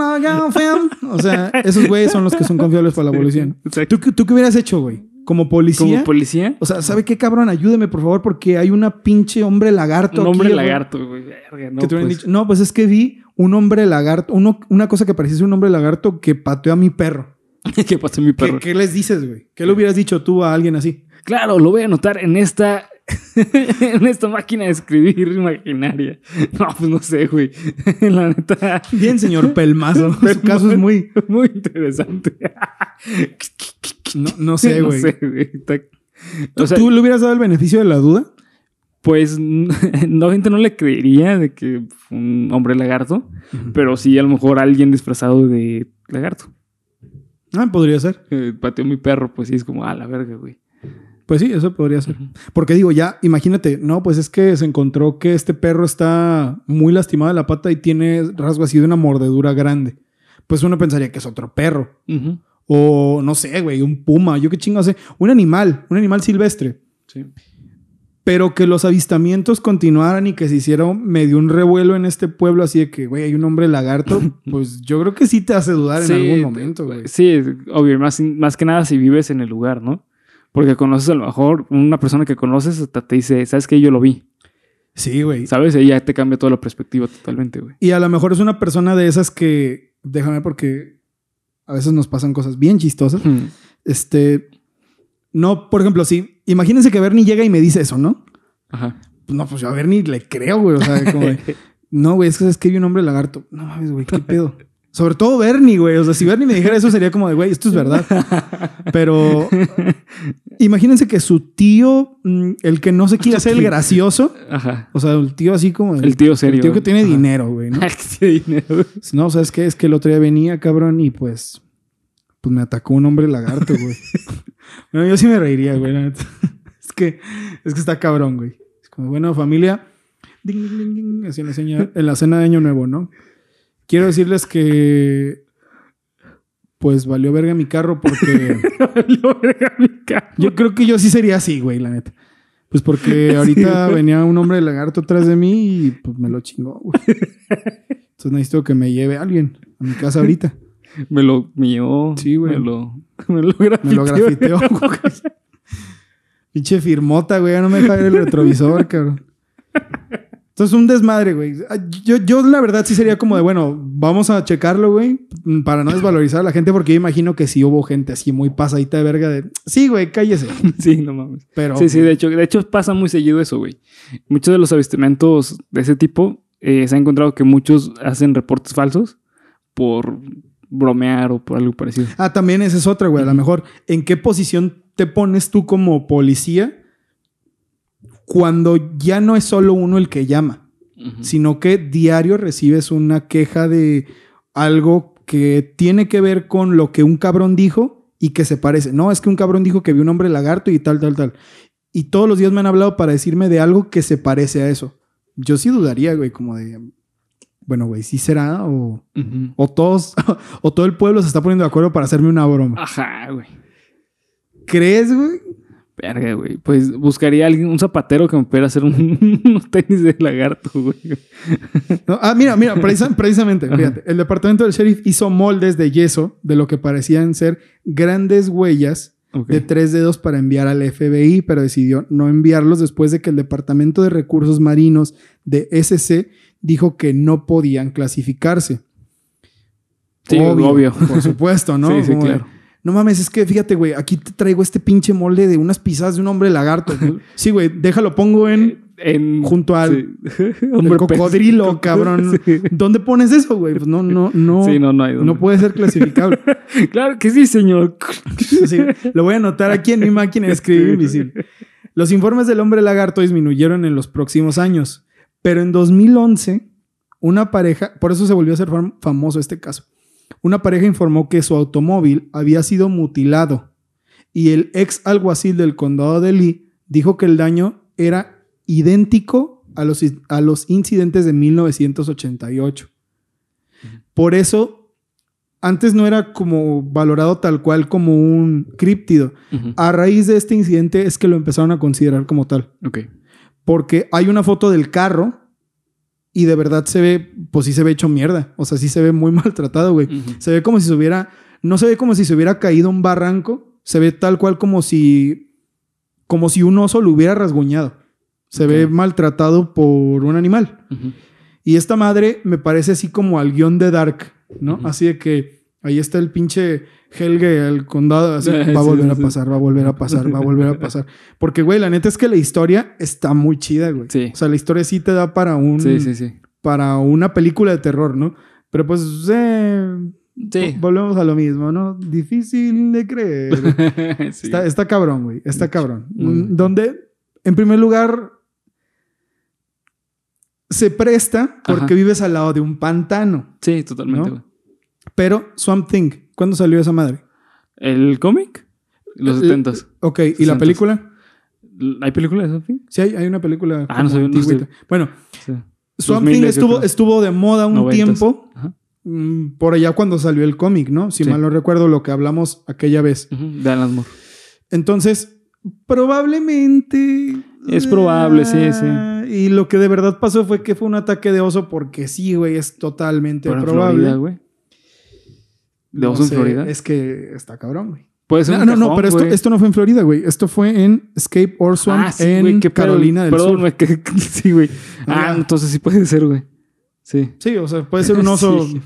Speaker 3: a young fam. O sea, esos güeyes son los que son confiables para la policía. ¿no? ¿Tú, qué- ¿Tú qué hubieras hecho, güey? Como policía.
Speaker 1: Como policía.
Speaker 3: o sea, ¿sabe qué, cabrón? Ayúdeme, por favor, porque hay una pinche hombre lagarto
Speaker 1: Un hombre lagarto, güey. No, pues.
Speaker 3: no, pues es que vi un hombre lagarto, uno, una cosa que parecía un hombre lagarto que pateó a mi perro.
Speaker 1: ¿Qué pasó, mi
Speaker 3: ¿Qué,
Speaker 1: perro?
Speaker 3: qué les dices, güey? ¿Qué le hubieras dicho tú a alguien así?
Speaker 1: Claro, lo voy a anotar en esta. en esta máquina de escribir imaginaria. No, pues no sé, güey. La neta.
Speaker 3: Bien, señor Pelmazo. Su caso es muy.
Speaker 1: Muy interesante.
Speaker 3: No, no sé, güey.
Speaker 1: No sé, güey.
Speaker 3: ¿Tú,
Speaker 1: O sea,
Speaker 3: tú le hubieras dado el beneficio de la duda?
Speaker 1: pues no, gente no le creería de que fue un hombre lagarto, pero sí a lo mejor alguien disfrazado de lagarto.
Speaker 3: Ah, podría ser.
Speaker 1: Eh, pateó mi perro, pues sí, es como, ah, la verga, güey.
Speaker 3: Pues sí, eso podría ser. Porque digo, ya, imagínate, no, pues es que se encontró que este perro está muy lastimado de la pata y tiene rasgo así de una mordedura grande. Pues uno pensaría que es otro perro. O no sé, güey, un puma, yo qué chingo sé. Un animal, un animal silvestre.
Speaker 1: Sí.
Speaker 3: Pero que los avistamientos continuaran y que se hiciera medio un revuelo en este pueblo, así de que, güey, hay un hombre lagarto, pues yo creo que sí te hace dudar en algún momento, güey.
Speaker 1: Sí, obvio, más, más que nada si vives en el lugar, ¿no? Porque conoces a lo mejor una persona que conoces hasta te dice, ¿sabes qué? Yo lo vi.
Speaker 3: Sí, güey.
Speaker 1: ¿Sabes? Ahí ya te cambia toda la perspectiva totalmente, güey.
Speaker 3: Y a lo mejor es una persona de esas que, déjame porque a veces nos pasan cosas bien chistosas.
Speaker 1: Mm.
Speaker 3: Este, no, por ejemplo, sí, imagínense que Bernie llega y me dice eso, ¿no?
Speaker 1: Ajá.
Speaker 3: Pues no, pues yo a Bernie le creo, güey. O sea, como de, no, güey, es que es que un hombre lagarto. No mames, güey, qué pedo. Sobre todo Bernie, güey. O sea, si Bernie me dijera eso sería como de, güey, esto es verdad. Pero imagínense que su tío, mm, el que no se quiere hacer el gracioso,
Speaker 1: Ajá.
Speaker 3: o sea, el tío así como...
Speaker 1: El tío serio.
Speaker 3: El tío que tiene
Speaker 1: Ajá.
Speaker 3: dinero, güey, ¿no?
Speaker 1: Ay, que tiene dinero.
Speaker 3: No, ¿sabes qué? Es que el otro día venía, cabrón, y pues... Pues me atacó un hombre lagarto, güey. bueno, yo sí me reiría, güey, la neta. es que... Es que está cabrón, güey. Es como, bueno, familia... Ding, ding, ding, ding, así en la, seña- en la cena de Año Nuevo, ¿no? Quiero decirles que... Pues valió verga mi carro porque...
Speaker 1: Valió verga mi carro.
Speaker 3: Yo creo que yo sí sería así, güey, la neta. Pues porque ahorita venía un hombre lagarto atrás de mí y pues me lo chingó, güey. Entonces necesito que me lleve alguien a mi casa ahorita.
Speaker 1: Me lo mío.
Speaker 3: Sí, güey.
Speaker 1: Me lo, me lo grafiteó.
Speaker 3: Me lo grafiteó, güey. Pinche firmota, güey. Ya no me deja ver el retrovisor, cabrón. Entonces, un desmadre, güey. Ah, Yo, yo, la verdad, sí sería como de, bueno, vamos a checarlo, güey, para no desvalorizar a la gente, porque yo imagino que sí hubo gente así muy pasadita de verga de, sí, güey, cállese.
Speaker 1: Sí, no mames.
Speaker 3: Pero,
Speaker 1: Sí, sí, de hecho, de hecho pasa muy seguido eso, güey. Muchos de los avistamientos de ese tipo eh, se ha encontrado que muchos hacen reportes falsos por bromear o por algo parecido.
Speaker 3: Ah, también esa es otra, güey. A lo mejor, ¿en qué posición te pones tú como policía cuando ya no es solo uno el que llama, sino que diario recibes una queja de algo que tiene que ver con lo que un cabrón dijo y que se parece? No, es que un cabrón dijo que vio un hombre lagarto y tal, tal, tal. Y todos los días me han hablado para decirme de algo que se parece a eso. Yo sí dudaría, güey, como de, bueno, güey, ¿sí será o...? O todos, o todo el pueblo se está poniendo de acuerdo para hacerme una broma.
Speaker 1: Ajá, güey.
Speaker 3: ¿Crees, güey?
Speaker 1: Verga, güey. Pues buscaría a alguien, un zapatero que me pudiera hacer un- unos tenis de lagarto, güey.
Speaker 3: No, ah, mira, mira, precisa- precisamente, fíjate. El departamento del sheriff hizo moldes de yeso de lo que parecían ser grandes huellas de tres dedos para enviar al FBI, pero decidió no enviarlos después de que el Departamento de Recursos Marinos de SC dijo que no podían clasificarse.
Speaker 1: Sí, obvio.
Speaker 3: Por supuesto, ¿no?
Speaker 1: Sí, sí,
Speaker 3: Como
Speaker 1: claro.
Speaker 3: No mames, es que fíjate, güey, aquí te traigo este pinche molde de unas pisadas de un hombre lagarto. Sí, güey, déjalo, pongo en
Speaker 1: En,
Speaker 3: junto al
Speaker 1: sí.
Speaker 3: el
Speaker 1: Hombre pez.
Speaker 3: cocodrilo, cabrón.
Speaker 1: Sí.
Speaker 3: ¿Dónde pones eso, güey? Pues no, no, no.
Speaker 1: Sí, no, no hay dónde.
Speaker 3: no puede ser clasificable.
Speaker 1: Claro que sí, señor.
Speaker 3: Sí, lo voy a anotar aquí en mi máquina de escribir invisible. Los informes del hombre lagarto disminuyeron en los próximos años, pero en 2011 una pareja, por eso se volvió a ser fam- famoso este caso, una pareja informó que su automóvil había sido mutilado y el ex alguacil del condado de Lee dijo que el daño era idéntico a los, a los incidentes de 1988. Por eso, antes no era como valorado tal cual como un críptido. A raíz de este incidente es que lo empezaron a considerar como tal.
Speaker 1: Ok.
Speaker 3: Porque hay una foto del carro y de verdad se ve, pues sí se ve hecho mierda. O sea, sí se ve muy maltratado, güey. Se ve como si se hubiera, no se ve como si se hubiera caído un barranco. Se ve tal cual como si, como si un oso lo hubiera rasguñado. Se ve maltratado por un animal. Y esta madre me parece así como al guion de Dark, ¿no? Así de que ahí está el pinche Helge, el condado, así,
Speaker 1: Sí,
Speaker 3: va a volver a
Speaker 1: sí.
Speaker 3: pasar, va a volver a pasar, va a volver a pasar. Porque, güey, la neta es que la historia está muy chida, güey.
Speaker 1: Sí.
Speaker 3: O sea, la historia sí te da para un,
Speaker 1: Sí, sí, sí.
Speaker 3: para una película de terror, ¿no? Pero pues, eh,
Speaker 1: Sí.
Speaker 3: volvemos a lo mismo, ¿no? Difícil de creer.
Speaker 1: Sí.
Speaker 3: Está, está cabrón, güey. Está cabrón.
Speaker 1: Bien.
Speaker 3: Donde, en primer lugar, se presta porque
Speaker 1: Ajá.
Speaker 3: vives al lado de un pantano.
Speaker 1: Sí, totalmente,
Speaker 3: ¿No?
Speaker 1: güey.
Speaker 3: Pero Swamp Thing, ¿cuándo salió esa madre?
Speaker 1: ¿El cómic? Los
Speaker 3: El-
Speaker 1: setentas.
Speaker 3: Ok, ¿y la película?
Speaker 1: ¿Hay películas de Something?
Speaker 3: Sí, hay, hay una película.
Speaker 1: Ah, no sabía, no
Speaker 3: antigüita. Bueno,
Speaker 1: Sí.
Speaker 3: Swamp
Speaker 1: 2000
Speaker 3: Thing estuvo, estuvo de moda un tiempo.
Speaker 1: Ajá.
Speaker 3: mm, Por allá cuando salió el cómic, ¿no? Si
Speaker 1: Sí.
Speaker 3: mal no recuerdo lo que hablamos aquella vez.
Speaker 1: De Alan Moore.
Speaker 3: Entonces, probablemente.
Speaker 1: Es probable, sí, sí.
Speaker 3: Ah, Y lo que de verdad pasó fue que fue un ataque de oso, porque sí, güey, es totalmente probable.
Speaker 1: Florida, güey. ¿De
Speaker 3: No sé,
Speaker 1: Florida?
Speaker 3: Es que está cabrón, güey.
Speaker 1: Puede ser
Speaker 3: No,
Speaker 1: un
Speaker 3: no, no, pero esto, esto no fue en Florida, güey. Esto fue en Escape or Swamp
Speaker 1: Ah, sí,
Speaker 3: en
Speaker 1: güey.
Speaker 3: Carolina del Sur.
Speaker 1: güey, que- sí, güey. Ah,
Speaker 3: Ah.
Speaker 1: entonces sí puede ser, güey. Sí.
Speaker 3: Sí, o sea, puede ser un oso.
Speaker 1: Sí.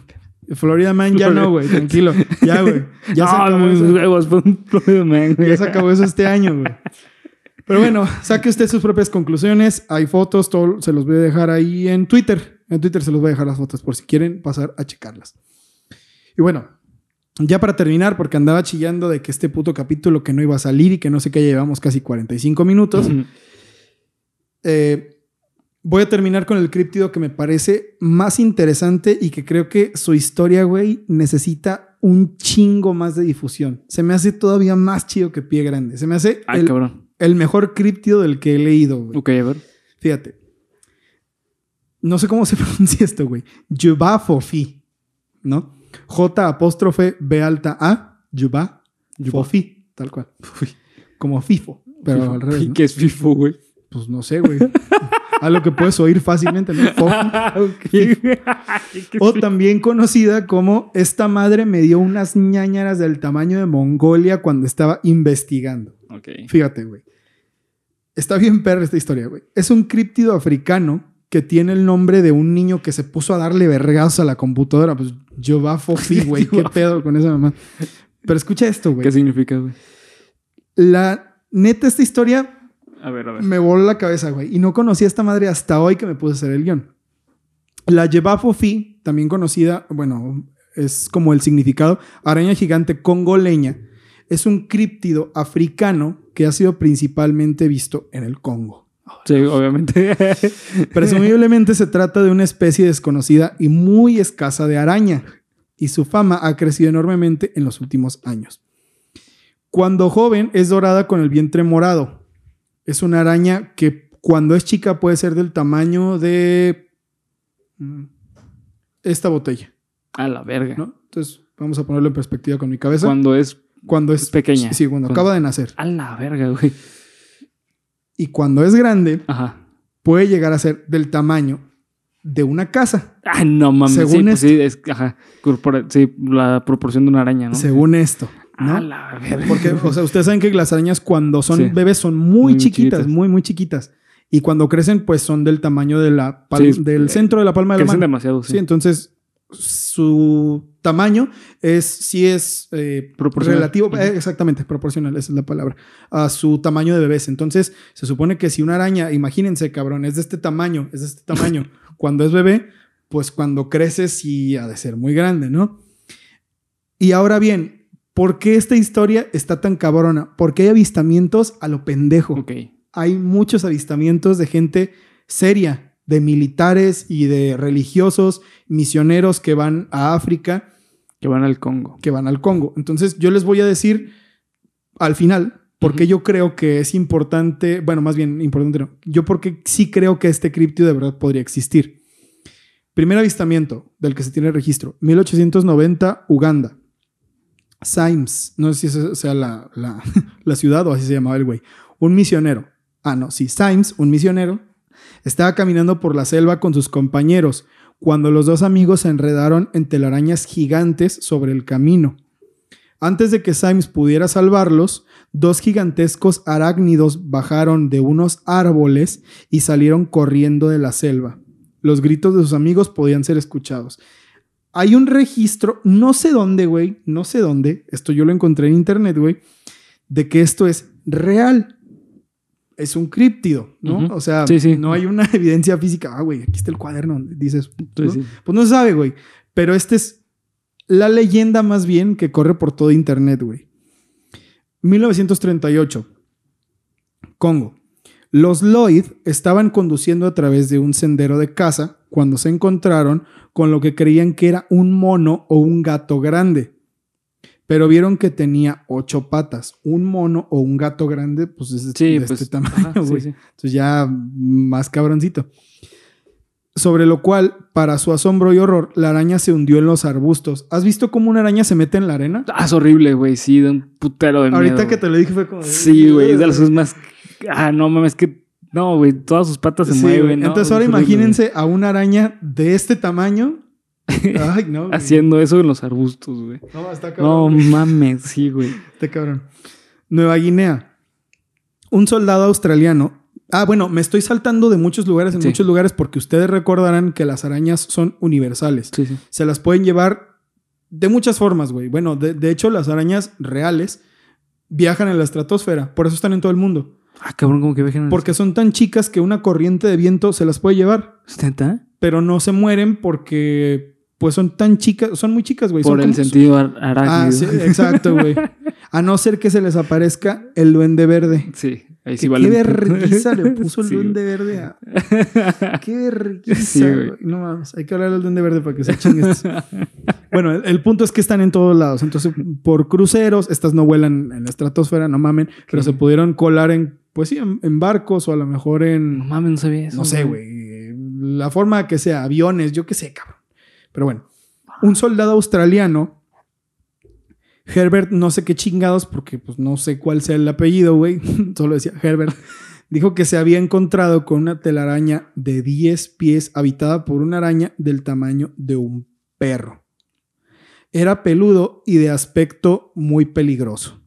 Speaker 3: Florida Man ya no, güey. Tranquilo. Ya, güey. Ya se
Speaker 1: no,
Speaker 3: acabó
Speaker 1: mis
Speaker 3: eso.
Speaker 1: huevos, fue un Florida Man, güey.
Speaker 3: Ya se acabó eso este año, güey. Pero bueno, saque usted sus propias conclusiones. Hay fotos, todo se los voy a dejar ahí en Twitter. En Twitter se los voy a dejar las fotos por si quieren pasar a checarlas. Y bueno, ya para terminar, porque andaba chillando de que este puto capítulo que no iba a salir y que no sé qué, llevamos casi 45 minutos. Eh, voy a terminar con el críptido que me parece más interesante y que creo que su historia, güey, necesita un chingo más de difusión. Se me hace todavía más chido que Pie Grande. Se me hace
Speaker 1: Ay,
Speaker 3: el,
Speaker 1: cabrón.
Speaker 3: el mejor críptido del que he leído, güey.
Speaker 1: Ok, a ver.
Speaker 3: Fíjate. No sé cómo se pronuncia esto, güey. Yuba Fofi, ¿no? J apóstrofe B alta A, Yuba Fofi, tal cual. Como FIFO, pero
Speaker 1: Fifo.
Speaker 3: al revés. ¿no?
Speaker 1: ¿Qué es FIFO, güey?
Speaker 3: Pues no sé, güey. Algo que puedes oír fácilmente, ¿no? Fofi. O también conocida como esta madre me dio unas ñañaras del tamaño de Mongolia cuando estaba investigando. Fíjate, güey. Está bien perra esta historia, güey. Es un críptido africano que tiene el nombre de un niño que se puso a darle vergazos a la computadora. Pues va Fofi, güey. ¿Qué pedo con esa mamá? Pero escucha esto, güey.
Speaker 1: ¿Qué significa, güey?
Speaker 3: La neta, esta historia
Speaker 1: A ver, a ver.
Speaker 3: me voló la cabeza, güey. Y no conocí a esta madre hasta hoy que me puse a hacer el guion. La Yebafofi, también conocida, bueno, es como el significado, araña gigante congoleña, es un críptido africano que ha sido principalmente visto en el Congo.
Speaker 1: Sí, obviamente.
Speaker 3: Presumiblemente se trata de una especie desconocida y muy escasa de araña, y su fama ha crecido enormemente en los últimos años. Cuando joven es dorada con el vientre morado. Es una araña que cuando es chica puede ser del tamaño de mm, esta botella,
Speaker 1: a la verga.
Speaker 3: ¿no? Entonces vamos a ponerlo en perspectiva con mi cabeza.
Speaker 1: Cuando es
Speaker 3: Cuando es
Speaker 1: pequeña.
Speaker 3: Sí, cuando
Speaker 1: Cuando-
Speaker 3: acaba de nacer.
Speaker 1: a la verga, güey.
Speaker 3: Y cuando es grande
Speaker 1: Ajá.
Speaker 3: puede llegar a ser del tamaño de una casa.
Speaker 1: Ah, no mames.
Speaker 3: Según
Speaker 1: sí, pues
Speaker 3: esto.
Speaker 1: sí, es, ajá. Sí, la proporción de una araña, ¿no?
Speaker 3: Según esto. ¿no?
Speaker 1: A la verga.
Speaker 3: Porque, o sea, ustedes saben que las arañas cuando son
Speaker 1: Sí.
Speaker 3: bebés son muy,
Speaker 1: Muy
Speaker 3: chiquitas,
Speaker 1: chiquitas.
Speaker 3: muy, muy chiquitas. Y cuando crecen, pues son del tamaño de la
Speaker 1: Sí,
Speaker 3: del centro de la palma de la
Speaker 1: Crecen
Speaker 3: mano.
Speaker 1: demasiado, sí.
Speaker 3: Sí, entonces su tamaño es, sí es eh,
Speaker 1: Proporcional.
Speaker 3: relativo, eh, exactamente, proporcional, esa es la palabra, a su tamaño de bebés. Entonces, se supone que si una araña, imagínense, cabrón, es de este tamaño, es de este tamaño, cuando es bebé, pues cuando crece sí ha de ser muy grande, ¿no? Y ahora bien, ¿por qué esta historia está tan cabrona? Porque hay avistamientos a lo pendejo
Speaker 1: Ok.
Speaker 3: hay muchos avistamientos de gente seria, de militares y de religiosos, misioneros que van a África,
Speaker 1: Que van al Congo.
Speaker 3: que van al Congo. Entonces yo les voy a decir al final porque yo creo que es importante, bueno, más bien importante no, yo porque sí creo que este criptido de verdad podría existir. Primer avistamiento del que se tiene registro, 1890, Uganda. Symes, no sé si esa sea la, la- la ciudad o así se llamaba el güey. Un misionero. Ah, no, sí, Symes, un misionero, estaba caminando por la selva con sus compañeros cuando los dos amigos se enredaron en telarañas gigantes sobre el camino. Antes de que Symes pudiera salvarlos, dos gigantescos arácnidos bajaron de unos árboles y salieron corriendo de la selva. Los gritos de sus amigos podían ser escuchados. Hay un registro, no sé dónde, güey, no sé dónde, esto yo lo encontré en internet, güey, de que esto es real. Es un críptido, ¿no? O sea,
Speaker 1: Sí, sí.
Speaker 3: no hay una evidencia física. Ah, güey, aquí está el cuaderno dices.
Speaker 1: Sí,
Speaker 3: ¿no?
Speaker 1: sí.
Speaker 3: Pues no se sabe, güey. Pero este es la leyenda más bien que corre por todo internet, güey. 1938. Congo. Los Lloyd estaban conduciendo a través de un sendero de caza cuando se encontraron con lo que creían que era un mono o un gato grande. Pero vieron que tenía ocho patas. Un mono o un gato grande, pues es de,
Speaker 1: Sí,
Speaker 3: de
Speaker 1: pues.
Speaker 3: este tamaño,
Speaker 1: ajá, sí, sí.
Speaker 3: Entonces ya más cabroncito. Sobre lo cual, para su asombro y horror, la araña se hundió en los arbustos. ¿Has visto cómo una araña se mete en la arena?
Speaker 1: Ah, es horrible, güey. Sí, de un putero de
Speaker 3: Ahorita
Speaker 1: miedo,
Speaker 3: que te lo dije fue como...
Speaker 1: Sí, güey. Es de las más. Ah, no mames, que. No, güey. Todas sus patas se mueven. ¿no?
Speaker 3: Entonces
Speaker 1: Es
Speaker 3: ahora imagínense a una araña de este tamaño Ay, no.
Speaker 1: haciendo eso en los arbustos, güey.
Speaker 3: No, está
Speaker 1: No
Speaker 3: cabrón.
Speaker 1: mames, sí, güey.
Speaker 3: Está cabrón. Nueva Guinea. Un soldado australiano. Ah, bueno, me estoy saltando de muchos lugares en
Speaker 1: Sí.
Speaker 3: muchos lugares porque ustedes recordarán que las arañas son universales.
Speaker 1: Sí, sí.
Speaker 3: Se las pueden llevar de muchas formas, güey. Bueno, de, de hecho, las arañas reales viajan en la estratosfera. Por eso están en todo el mundo.
Speaker 1: Ah, cabrón, como que viajan.
Speaker 3: Porque son tan chicas que una corriente de viento se las puede llevar.
Speaker 1: ¿Es neta?
Speaker 3: Pero no se mueren porque, pues, son tan chicas. Son muy chicas, güey.
Speaker 1: Por el
Speaker 3: como-
Speaker 1: sentido ar- arácnido.
Speaker 3: Ah, sí, exacto, güey. A no ser que se les aparezca el duende verde.
Speaker 1: Sí, ahí sí
Speaker 3: Que
Speaker 1: vale.
Speaker 3: qué vergüenza le puso el
Speaker 1: Sí,
Speaker 3: duende verde a... Qué vergüenza,
Speaker 1: Sí, güey.
Speaker 3: No mames, hay que hablar al duende verde para que se chingue esto. Bueno, el, el punto es que están en todos lados. Entonces, por cruceros, estas no vuelan en la estratosfera, no mamen, pero se pudieron colar en, pues sí, en, en barcos o a lo mejor
Speaker 1: No
Speaker 3: en,
Speaker 1: mames, no sabía eso.
Speaker 3: no sé, güey, la forma que sea, aviones, yo qué sé, cabrón. Pero bueno, un soldado australiano, Herbert, no sé qué chingados, porque pues no sé cuál sea el apellido, güey, solo decía Herbert, dijo que se había encontrado con una telaraña de 10 pies habitada por una araña del tamaño de un perro. Era peludo y de aspecto muy peligroso.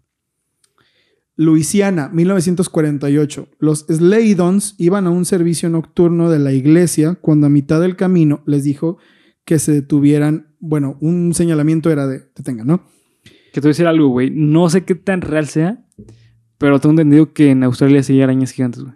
Speaker 3: Luisiana, 1948. Los Slaydons iban a un servicio nocturno de la iglesia cuando a mitad del camino les dijo que se detuvieran. Bueno, un señalamiento era de detengan, ¿no?
Speaker 1: Que te voy a decir algo, güey. No sé qué tan real sea, pero tengo entendido que en Australia sí hay arañas gigantes, güey.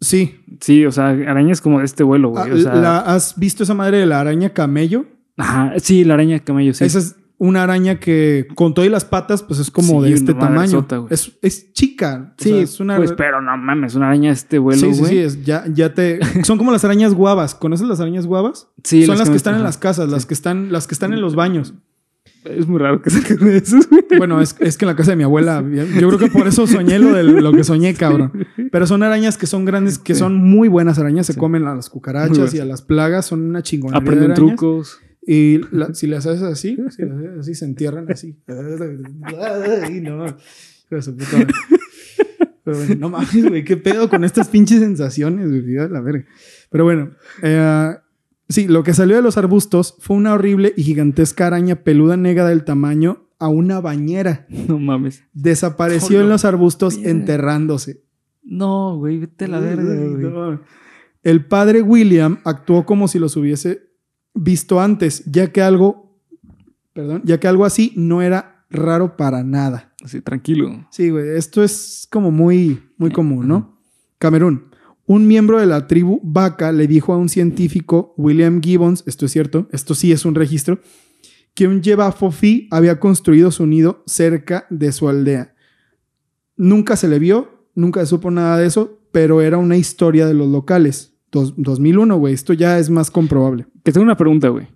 Speaker 3: Sí.
Speaker 1: Sí, o sea, arañas como de este vuelo, güey.
Speaker 3: Ah,
Speaker 1: O sea,
Speaker 3: ¿Has visto esa madre de la araña camello?
Speaker 1: Ajá, sí, la araña camello, sí.
Speaker 3: Esa es una araña que con todo y las patas, pues es como
Speaker 1: Sí,
Speaker 3: de este tamaño.
Speaker 1: sota,
Speaker 3: es, es chica. o
Speaker 1: sí,
Speaker 3: sea, es una
Speaker 1: pues, pero no mames, una araña de este vuelo,
Speaker 3: Sí, sí, sí, es- ya, ya te. Son como las arañas guavas. ¿Conoces las arañas guavas?
Speaker 1: Sí,
Speaker 3: Son las que están en las casas, las que están, las que están en los baños.
Speaker 1: Es muy raro que saquen de esos.
Speaker 3: Bueno, es, es que en la casa de mi abuela, yo creo que por eso soñé lo de lo que soñé, cabrón. Pero son arañas que son grandes, que son muy buenas arañas, se comen a las cucarachas y a las plagas, son una chingonería. de
Speaker 1: Aprenden trucos.
Speaker 3: Y la- si las haces así, si las haces así, se entierran así. Ay, no. Pero bueno, no mames, güey, qué pedo con estas pinches sensaciones, güey, la verga. Pero bueno, eh, sí, lo que salió de los arbustos fue una horrible y gigantesca araña peluda negra del tamaño a una bañera.
Speaker 1: No mames.
Speaker 3: Desapareció
Speaker 1: Hola.
Speaker 3: en los arbustos
Speaker 1: Mierda.
Speaker 3: enterrándose.
Speaker 1: No, güey, vete a la verga,
Speaker 3: Ay,
Speaker 1: güey.
Speaker 3: no. El padre William actuó como si los hubiese visto antes, ya que algo, perdón, ya que algo así no era raro para nada.
Speaker 1: Así, tranquilo.
Speaker 3: Sí, güey, esto es como muy, muy común, ¿no? Camerún. Un miembro de la tribu Vaca le dijo a un científico, William Gibbons, esto es cierto, esto sí es un registro, que un Yebafofi había construido su nido cerca de su aldea. Nunca se le vio, nunca se supo nada de eso, pero era una historia de los locales. Dos- 2001, güey, esto ya es más comprobable.
Speaker 1: Que tengo una pregunta, güey.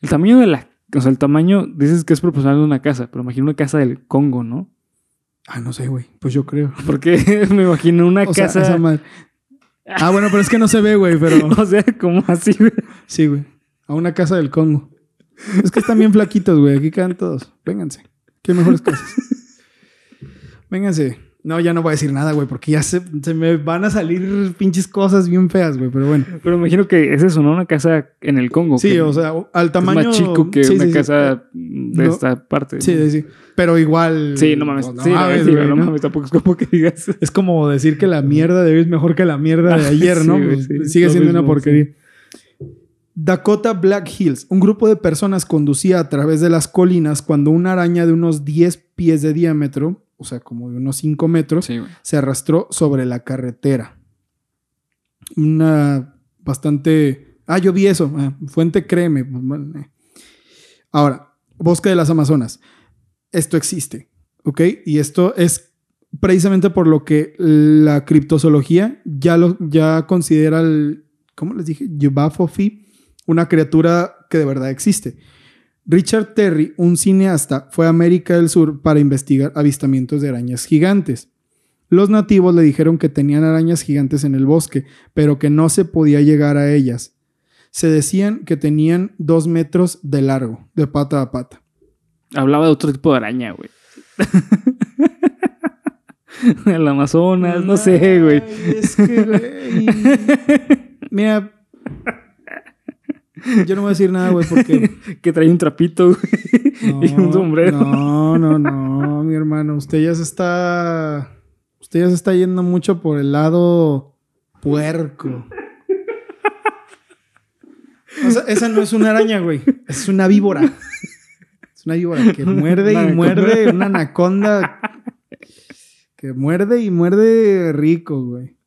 Speaker 1: El tamaño de la... O sea, el tamaño, dices que es proporcional de una casa, pero imagino una casa del Congo, ¿no?
Speaker 3: Ah, no sé, güey, pues yo creo.
Speaker 1: Porque me imagino una
Speaker 3: O sea,
Speaker 1: casa...
Speaker 3: esa Ah, bueno, pero es que no se ve, güey, pero...
Speaker 1: o sea, como así, güey.
Speaker 3: Sí, güey. A una casa del Congo. Es que están bien flaquitos, güey. Aquí quedan todos. Vénganse. Qué mejores casas. Vénganse. No, ya no voy a decir nada, güey, porque ya se, se me van a salir pinches cosas bien feas, güey. Pero bueno.
Speaker 1: Pero me imagino que es eso, ¿no? Una casa en el Congo.
Speaker 3: Sí, o sea, al
Speaker 1: es
Speaker 3: tamaño.
Speaker 1: más chico que
Speaker 3: Sí,
Speaker 1: una
Speaker 3: sí, sí.
Speaker 1: casa de
Speaker 3: No.
Speaker 1: esta parte.
Speaker 3: Sí,
Speaker 1: ¿no?
Speaker 3: sí, sí. Pero igual.
Speaker 1: Sí, no mames.
Speaker 3: No,
Speaker 1: sí, no,
Speaker 3: mames, güey,
Speaker 1: no mames, tampoco es como que digas.
Speaker 3: Es como decir que la mierda de hoy es mejor que la mierda de ayer, ¿no? Pues, sigue siendo una porquería. Dakota Black Hills. Un grupo de personas conducía a través de las colinas cuando una araña de unos 10 pies de diámetro, o sea, como de unos 5 metros,
Speaker 1: Sí,
Speaker 3: se arrastró sobre la carretera. Una bastante... Ah, yo vi eso. Ah, fuente, créeme. Pues, eh. Ahora, Bosque de las Amazonas. Esto existe, ¿ok? Y esto es precisamente por lo que la criptozoología ya, lo, ya considera el... ¿Cómo les dije? Yubafofi, una criatura que de verdad existe. Richard Terry, un cineasta, fue a América del Sur para investigar avistamientos de arañas gigantes. Los nativos le dijeron que tenían arañas gigantes en el bosque, pero que no se podía llegar a ellas. Se decían que tenían dos metros de largo, de pata a pata.
Speaker 1: Hablaba de otro tipo de araña, güey. El Amazonas, no sé, güey.
Speaker 3: Es que, güey. Mira. Yo no voy a decir nada, güey, porque.
Speaker 1: que trae un trapito, güey. y un sombrero.
Speaker 3: No, no, no, mi hermano. Usted ya se está. Usted ya se está yendo mucho por el lado puerco. O sea, esa no es una araña, güey. Es una víbora. Es una víbora que muerde y muerde. Una anaconda que muerde y muerde rico, güey.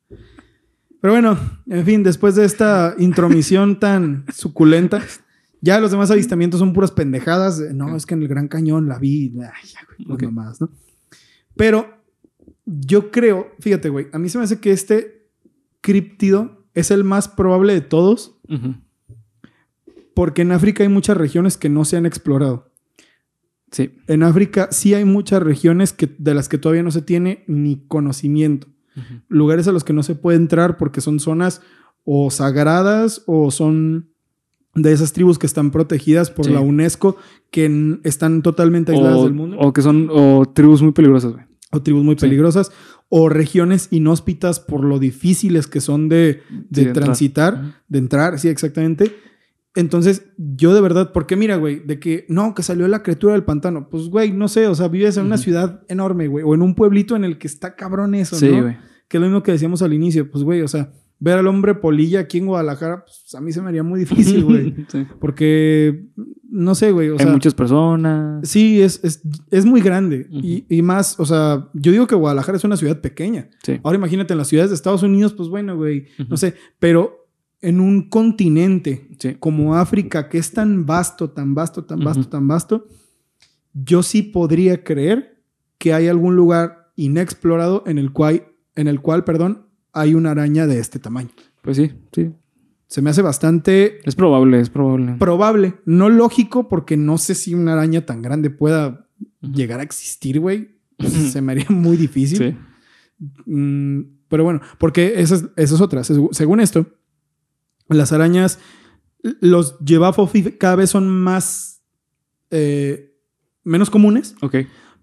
Speaker 3: Pero bueno, en fin, después de esta intromisión tan suculenta, ya los demás avistamientos son puras pendejadas. No, es que en el Gran Cañón la vi. Ay, güey,
Speaker 1: Ok.
Speaker 3: nomás, ¿no? Pero yo creo, fíjate, güey, a mí se me hace que este críptido es el más probable de todos, porque en África hay muchas regiones que no se han explorado.
Speaker 1: Sí.
Speaker 3: En África sí hay muchas regiones que, de las que todavía no se tiene ni conocimiento. Lugares a los que no se puede entrar porque son zonas o sagradas o son de esas tribus que están protegidas por
Speaker 1: Sí.
Speaker 3: la UNESCO que están totalmente aisladas
Speaker 1: O,
Speaker 3: del mundo.
Speaker 1: o que son o tribus muy peligrosas, güey.
Speaker 3: o tribus muy
Speaker 1: Sí.
Speaker 3: peligrosas, o regiones inhóspitas por lo difíciles que son de, de
Speaker 1: Sí, de entrar.
Speaker 3: transitar, de entrar, sí, exactamente. Entonces, yo de verdad, porque mira, güey, de que no, que salió la criatura del pantano, pues, güey, no sé, o sea, vives en una ciudad enorme, güey, o en un pueblito en el que está cabrón eso,
Speaker 1: Sí,
Speaker 3: ¿no?
Speaker 1: güey.
Speaker 3: Que es lo mismo que decíamos al inicio, pues, güey, o sea, ver al hombre polilla aquí en Guadalajara, pues a mí se me haría muy difícil, güey,
Speaker 1: Sí.
Speaker 3: porque, no sé, güey, o
Speaker 1: Hay
Speaker 3: sea...
Speaker 1: muchas personas.
Speaker 3: Sí, es, es, es muy grande. Y, y más, o sea, yo digo que Guadalajara es una ciudad pequeña.
Speaker 1: Sí.
Speaker 3: Ahora imagínate en las ciudades de Estados Unidos, pues bueno, güey, no sé, pero en un continente
Speaker 1: Sí.
Speaker 3: como África, que es tan vasto, tan vasto, tan vasto,
Speaker 1: Ujú.
Speaker 3: tan vasto, yo sí podría creer que hay algún lugar inexplorado en el cual, en el cual, perdón, hay una araña de este tamaño.
Speaker 1: Pues sí, sí.
Speaker 3: Se me hace bastante
Speaker 1: Es probable, es probable.
Speaker 3: probable, no lógico, porque no sé si una araña tan grande pueda
Speaker 1: Ujú.
Speaker 3: llegar a existir, güey. Se me haría muy difícil.
Speaker 1: Sí.
Speaker 3: Mm, pero bueno, porque esa es, esa es otra. Según esto, las arañas, los llevafofi cada vez son más, eh, menos comunes
Speaker 1: Ok.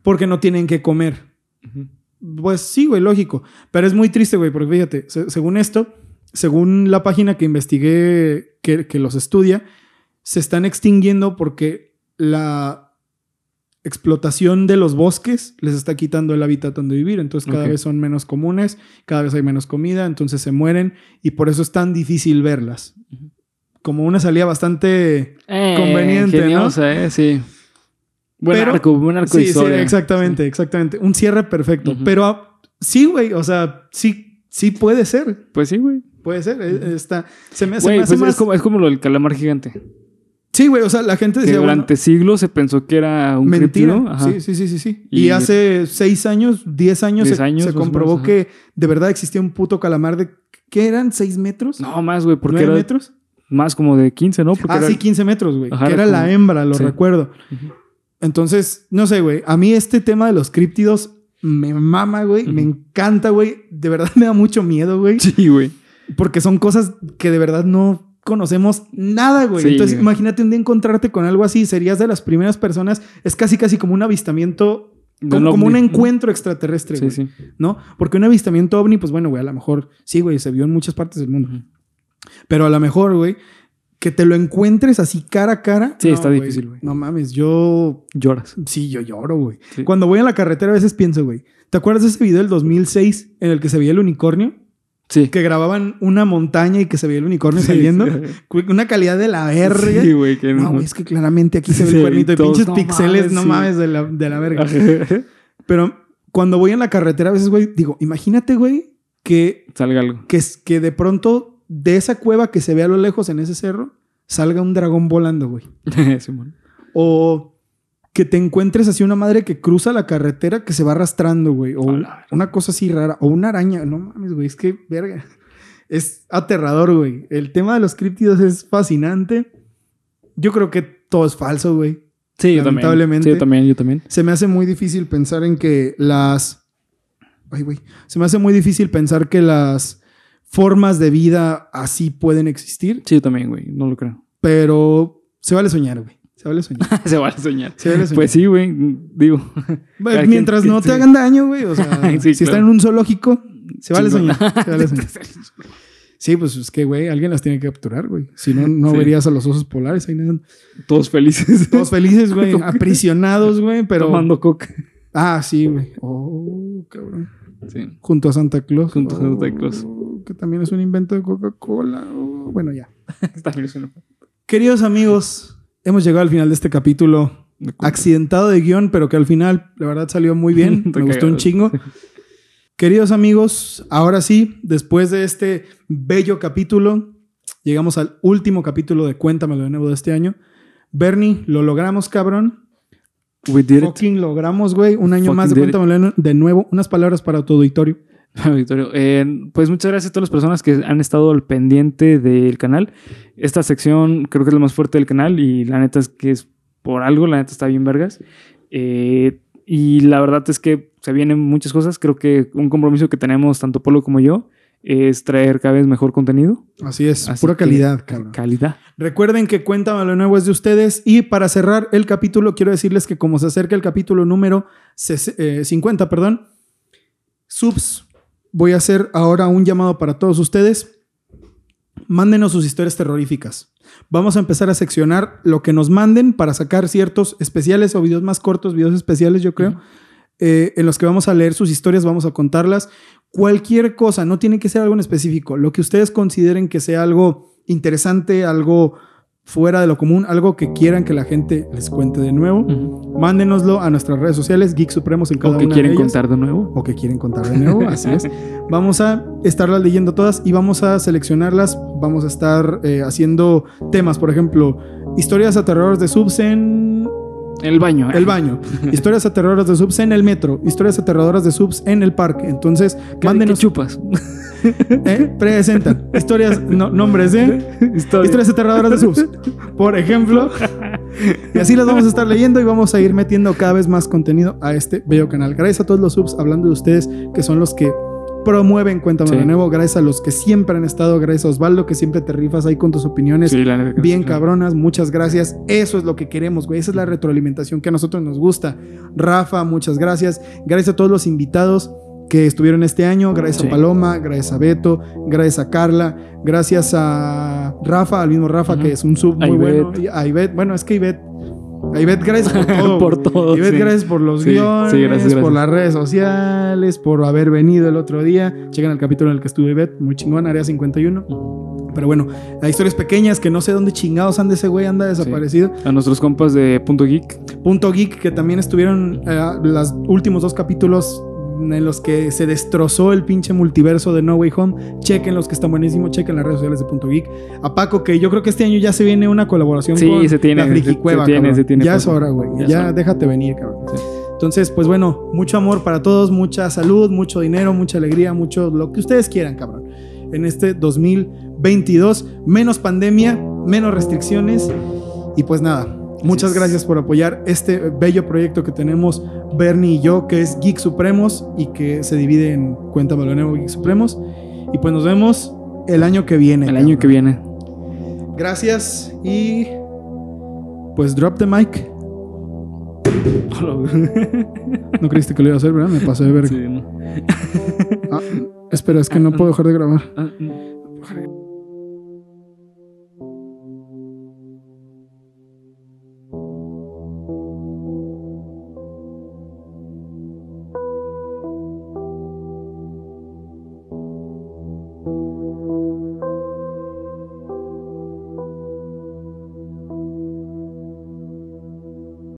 Speaker 3: porque no tienen que comer. Pues sí, güey, lógico. Pero es muy triste, güey, porque fíjate, se- según esto, según la página que investigué que, que los estudia, se están extinguiendo porque la explotación de los bosques les está quitando el hábitat donde vivir. Entonces cada vez son menos comunes, cada vez hay menos comida, entonces se mueren y por eso es tan difícil verlas. Como una salida bastante...
Speaker 1: Eh,
Speaker 3: Conveniente, ¿no?
Speaker 1: ingeniosa, ¿eh? Sí. Buen
Speaker 3: Pero-
Speaker 1: arco, buen arco
Speaker 3: Sí,
Speaker 1: de
Speaker 3: sí,
Speaker 1: historia.
Speaker 3: exactamente, exactamente. Un cierre perfecto. Pero sí, güey, o sea, sí, sí puede ser.
Speaker 1: Pues sí, güey.
Speaker 3: Puede ser. eh, Está, se me, se me hace
Speaker 1: pues
Speaker 3: más...
Speaker 1: es, como, es como lo del calamar gigante.
Speaker 3: Sí, güey, o sea, la gente
Speaker 1: Que
Speaker 3: decía, bueno,
Speaker 1: durante siglos se pensó que era un
Speaker 3: mentira.
Speaker 1: Ajá.
Speaker 3: Sí, sí, sí, sí, sí. Y,
Speaker 1: Y-
Speaker 3: hace seis años, diez años,
Speaker 1: Diez
Speaker 3: se,
Speaker 1: años,
Speaker 3: comprobó
Speaker 1: menos,
Speaker 3: que de verdad existía un puto calamar de... ¿Qué eran? ¿Seis metros?
Speaker 1: No, más, güey, porque
Speaker 3: ¿Nueve
Speaker 1: era
Speaker 3: metros?
Speaker 1: más como de 15, ¿no? Porque
Speaker 3: Ah,
Speaker 1: era-
Speaker 3: sí, 15 metros, güey. Que
Speaker 1: era
Speaker 3: la hembra, lo
Speaker 1: Sí.
Speaker 3: recuerdo. Entonces, no sé, güey. A mí este tema de los críptidos me mama, güey. Me encanta, güey. De verdad me da mucho miedo, güey.
Speaker 1: Sí, güey.
Speaker 3: Porque son cosas que de verdad no conocemos nada, güey.
Speaker 1: Sí,
Speaker 3: Entonces,
Speaker 1: güey.
Speaker 3: imagínate un día encontrarte con algo así. Serías de las primeras personas. Es casi, casi como un avistamiento, como,
Speaker 1: un
Speaker 3: como un
Speaker 1: ovni.
Speaker 3: encuentro extraterrestre,
Speaker 1: Sí,
Speaker 3: güey.
Speaker 1: sí.
Speaker 3: ¿No? Porque un avistamiento ovni, pues bueno, güey, a lo mejor sí, güey, se vio en muchas partes del mundo. Pero a lo mejor, güey, que te lo encuentres así cara a cara.
Speaker 1: Sí,
Speaker 3: no,
Speaker 1: está difícil, güey.
Speaker 3: No mames, yo
Speaker 1: Lloras.
Speaker 3: Sí, yo lloro, güey. Cuando voy en la carretera a veces pienso, güey. ¿Te acuerdas de ese video del 2006 en el que se veía el unicornio?
Speaker 1: Sí.
Speaker 3: Que grababan una montaña y que se veía el unicornio
Speaker 1: Sí,
Speaker 3: saliendo.
Speaker 1: sí.
Speaker 3: Una calidad de la verga.
Speaker 1: Sí, güey. Que
Speaker 3: no, güey, es que claramente aquí se ve el cuernito de pinches
Speaker 1: no
Speaker 3: pixeles,
Speaker 1: mames,
Speaker 3: no
Speaker 1: sí.
Speaker 3: mames, de la, de la verga.
Speaker 1: Ajá.
Speaker 3: Pero cuando voy en la carretera a veces, güey, digo, imagínate, güey, que,
Speaker 1: Salga algo.
Speaker 3: que, que de pronto de esa cueva que se ve a lo lejos en ese cerro salga un dragón volando, güey.
Speaker 1: Simón.
Speaker 3: O que te encuentres así una madre que cruza la carretera que se va arrastrando, güey. O una cosa así rara. O una araña. No mames, güey. Es que, verga. Es aterrador, güey. El tema de los críptidos es fascinante. Yo creo que todo es falso, güey.
Speaker 1: Sí, yo también.
Speaker 3: Lamentablemente.
Speaker 1: Sí, yo también, yo también.
Speaker 3: Se me hace muy difícil pensar en que las... Ay, güey. Se me hace muy difícil pensar que las formas de vida así pueden existir.
Speaker 1: Sí, yo también, güey. No lo creo.
Speaker 3: Pero se vale soñar, güey. Se vale soñar.
Speaker 1: Se vale soñar.
Speaker 3: Se vale soñar.
Speaker 1: Pues sí, güey. Digo. Cada
Speaker 3: Mientras
Speaker 1: quien-
Speaker 3: no te
Speaker 1: sí.
Speaker 3: hagan daño, güey. O sea,
Speaker 1: Sí,
Speaker 3: si
Speaker 1: claro.
Speaker 3: están en un zoológico, se vale soñar. Se vale soñar. Sí, pues es que, güey, alguien las tiene que capturar, güey. Si no, no
Speaker 1: Sí.
Speaker 3: verías a los osos polares ahí nadan.
Speaker 1: Todos felices.
Speaker 3: Todos felices, güey. aprisionados, güey, pero...
Speaker 1: Tomando coca.
Speaker 3: Ah, sí, güey. Oh, cabrón.
Speaker 1: Sí.
Speaker 3: Junto a Santa Claus.
Speaker 1: Junto a Santa Claus.
Speaker 3: Oh, que también es un invento de Coca-Cola. Oh, bueno, ya. Queridos amigos, hemos llegado al final de este capítulo
Speaker 1: De
Speaker 3: accidentado de guion, pero que al final, la verdad, salió muy bien. Me gustó un chingo. Queridos amigos, ahora sí, después de este bello capítulo, llegamos al último capítulo de Cuéntamelo de nuevo de este año. Bernie, lo logramos, cabrón.
Speaker 1: We did it.
Speaker 3: Fucking logramos, güey. Un año
Speaker 1: Fucking
Speaker 3: más de
Speaker 1: it.
Speaker 3: Cuéntamelo de nuevo. Unas palabras para tu auditorio.
Speaker 1: Victorio. Eh, pues muchas gracias a todas las personas que han estado al pendiente del canal. Esta sección creo que es la más fuerte del canal y la neta es que es por algo, la neta está bien vergas. Eh, y la verdad es que se vienen muchas cosas. Creo que un compromiso que tenemos tanto Polo como yo es traer cada vez mejor contenido.
Speaker 3: Así es,
Speaker 1: Así
Speaker 3: pura calidad, cabrón.
Speaker 1: Calidad.
Speaker 3: Recuerden que Cuéntame lo nuevo es de ustedes. Y para cerrar el capítulo, quiero decirles que como se acerca el capítulo número ses- eh, 50, perdón, subs, voy a hacer ahora un llamado para todos ustedes. Mándenos sus historias terroríficas. Vamos a empezar a seccionar lo que nos manden para sacar ciertos especiales o videos más cortos, videos especiales, yo creo, eh, en los que vamos a leer sus historias, vamos a contarlas. Cualquier cosa, no tiene que ser algo en específico. Lo que ustedes consideren que sea algo interesante, algo fuera de lo común, algo que quieran que la gente les cuente de nuevo. Mándenoslo a nuestras redes sociales, Geek Supremos en cada
Speaker 1: O que
Speaker 3: una
Speaker 1: quieren
Speaker 3: de ellas.
Speaker 1: contar de nuevo.
Speaker 3: O que quieren contar de nuevo, así es. Vamos a estarlas leyendo todas y vamos a seleccionarlas. Vamos a estar eh, haciendo temas, por ejemplo, historias aterradoras de subs en
Speaker 1: El baño.
Speaker 3: el baño, historias aterradoras de subs en el metro, historias aterradoras de subs en el parque. Entonces,
Speaker 1: ¿Qué,
Speaker 3: mándenos,
Speaker 1: qué chupas?
Speaker 3: eh, presentan historias, no- nombres de
Speaker 1: Historia.
Speaker 3: historias aterradoras de subs, por ejemplo. Y así las vamos a estar leyendo y vamos a ir metiendo cada vez más contenido a este bello canal. Gracias a todos los subs, hablando de ustedes, que son los que promueven Cuéntame
Speaker 1: Sí.
Speaker 3: de nuevo. Gracias a los que siempre han estado. Gracias a Osvaldo, que siempre te rifas ahí con tus opiniones.
Speaker 1: Sí, la
Speaker 3: Bien cabronas, muchas gracias. Eso es lo que queremos, güey. Esa es la retroalimentación que a nosotros nos gusta. Rafa, muchas gracias. Gracias a todos los invitados que estuvieron este año. Gracias
Speaker 1: Sí.
Speaker 3: a Paloma, gracias a Beto, gracias a Carla, gracias a Rafa, al mismo Rafa, que es un sub muy
Speaker 1: Ivette.
Speaker 3: bueno. Y a Ivette, bueno, es que Ivette. A Ivette, gracias por todo.
Speaker 1: Por todo,
Speaker 3: Ivette,
Speaker 1: sí.
Speaker 3: gracias por los
Speaker 1: Sí,
Speaker 3: guiones,
Speaker 1: gracias, gracias.
Speaker 3: por las redes sociales, por haber venido el otro día. Chequen el capítulo en el que estuve Ivette, muy chingón, Área 51. Pero bueno, hay historias pequeñas que no sé dónde chingados anda ese güey, anda desaparecido.
Speaker 1: A nuestros compas de Punto Geek.
Speaker 3: Punto Geek, que también estuvieron eh, los últimos dos capítulos en los que se destrozó el pinche multiverso de No Way Home. Chequen los que están buenísimos, chequen las redes sociales de Punto Geek. A Paco, que yo creo que este año ya se viene una colaboración
Speaker 1: Sí,
Speaker 3: con
Speaker 1: se tiene,
Speaker 3: la Friki
Speaker 1: se
Speaker 3: Cueva,
Speaker 1: tiene, se tiene,
Speaker 3: Ya es hora, güey.
Speaker 1: Ya
Speaker 3: déjate venir, cabrón.
Speaker 1: Sí.
Speaker 3: Entonces, pues bueno, mucho amor para todos, mucha salud, mucho dinero, mucha alegría, mucho lo que ustedes quieran, cabrón. En este 2022, menos pandemia, menos restricciones y pues nada. Muchas gracias por apoyar este bello proyecto que tenemos Bernie y yo, que es Geek Supremos y que se divide en Cuéntame lo nuevo Geek Supremos. Y pues nos vemos el año que viene.
Speaker 1: El año que viene.
Speaker 3: Gracias y pues drop the mic. No creíste que lo iba a hacer, ¿verdad? Me pasé de ver.
Speaker 1: Sí, no.
Speaker 3: Ah, espera, es que no puedo dejar de grabar.
Speaker 1: Ah.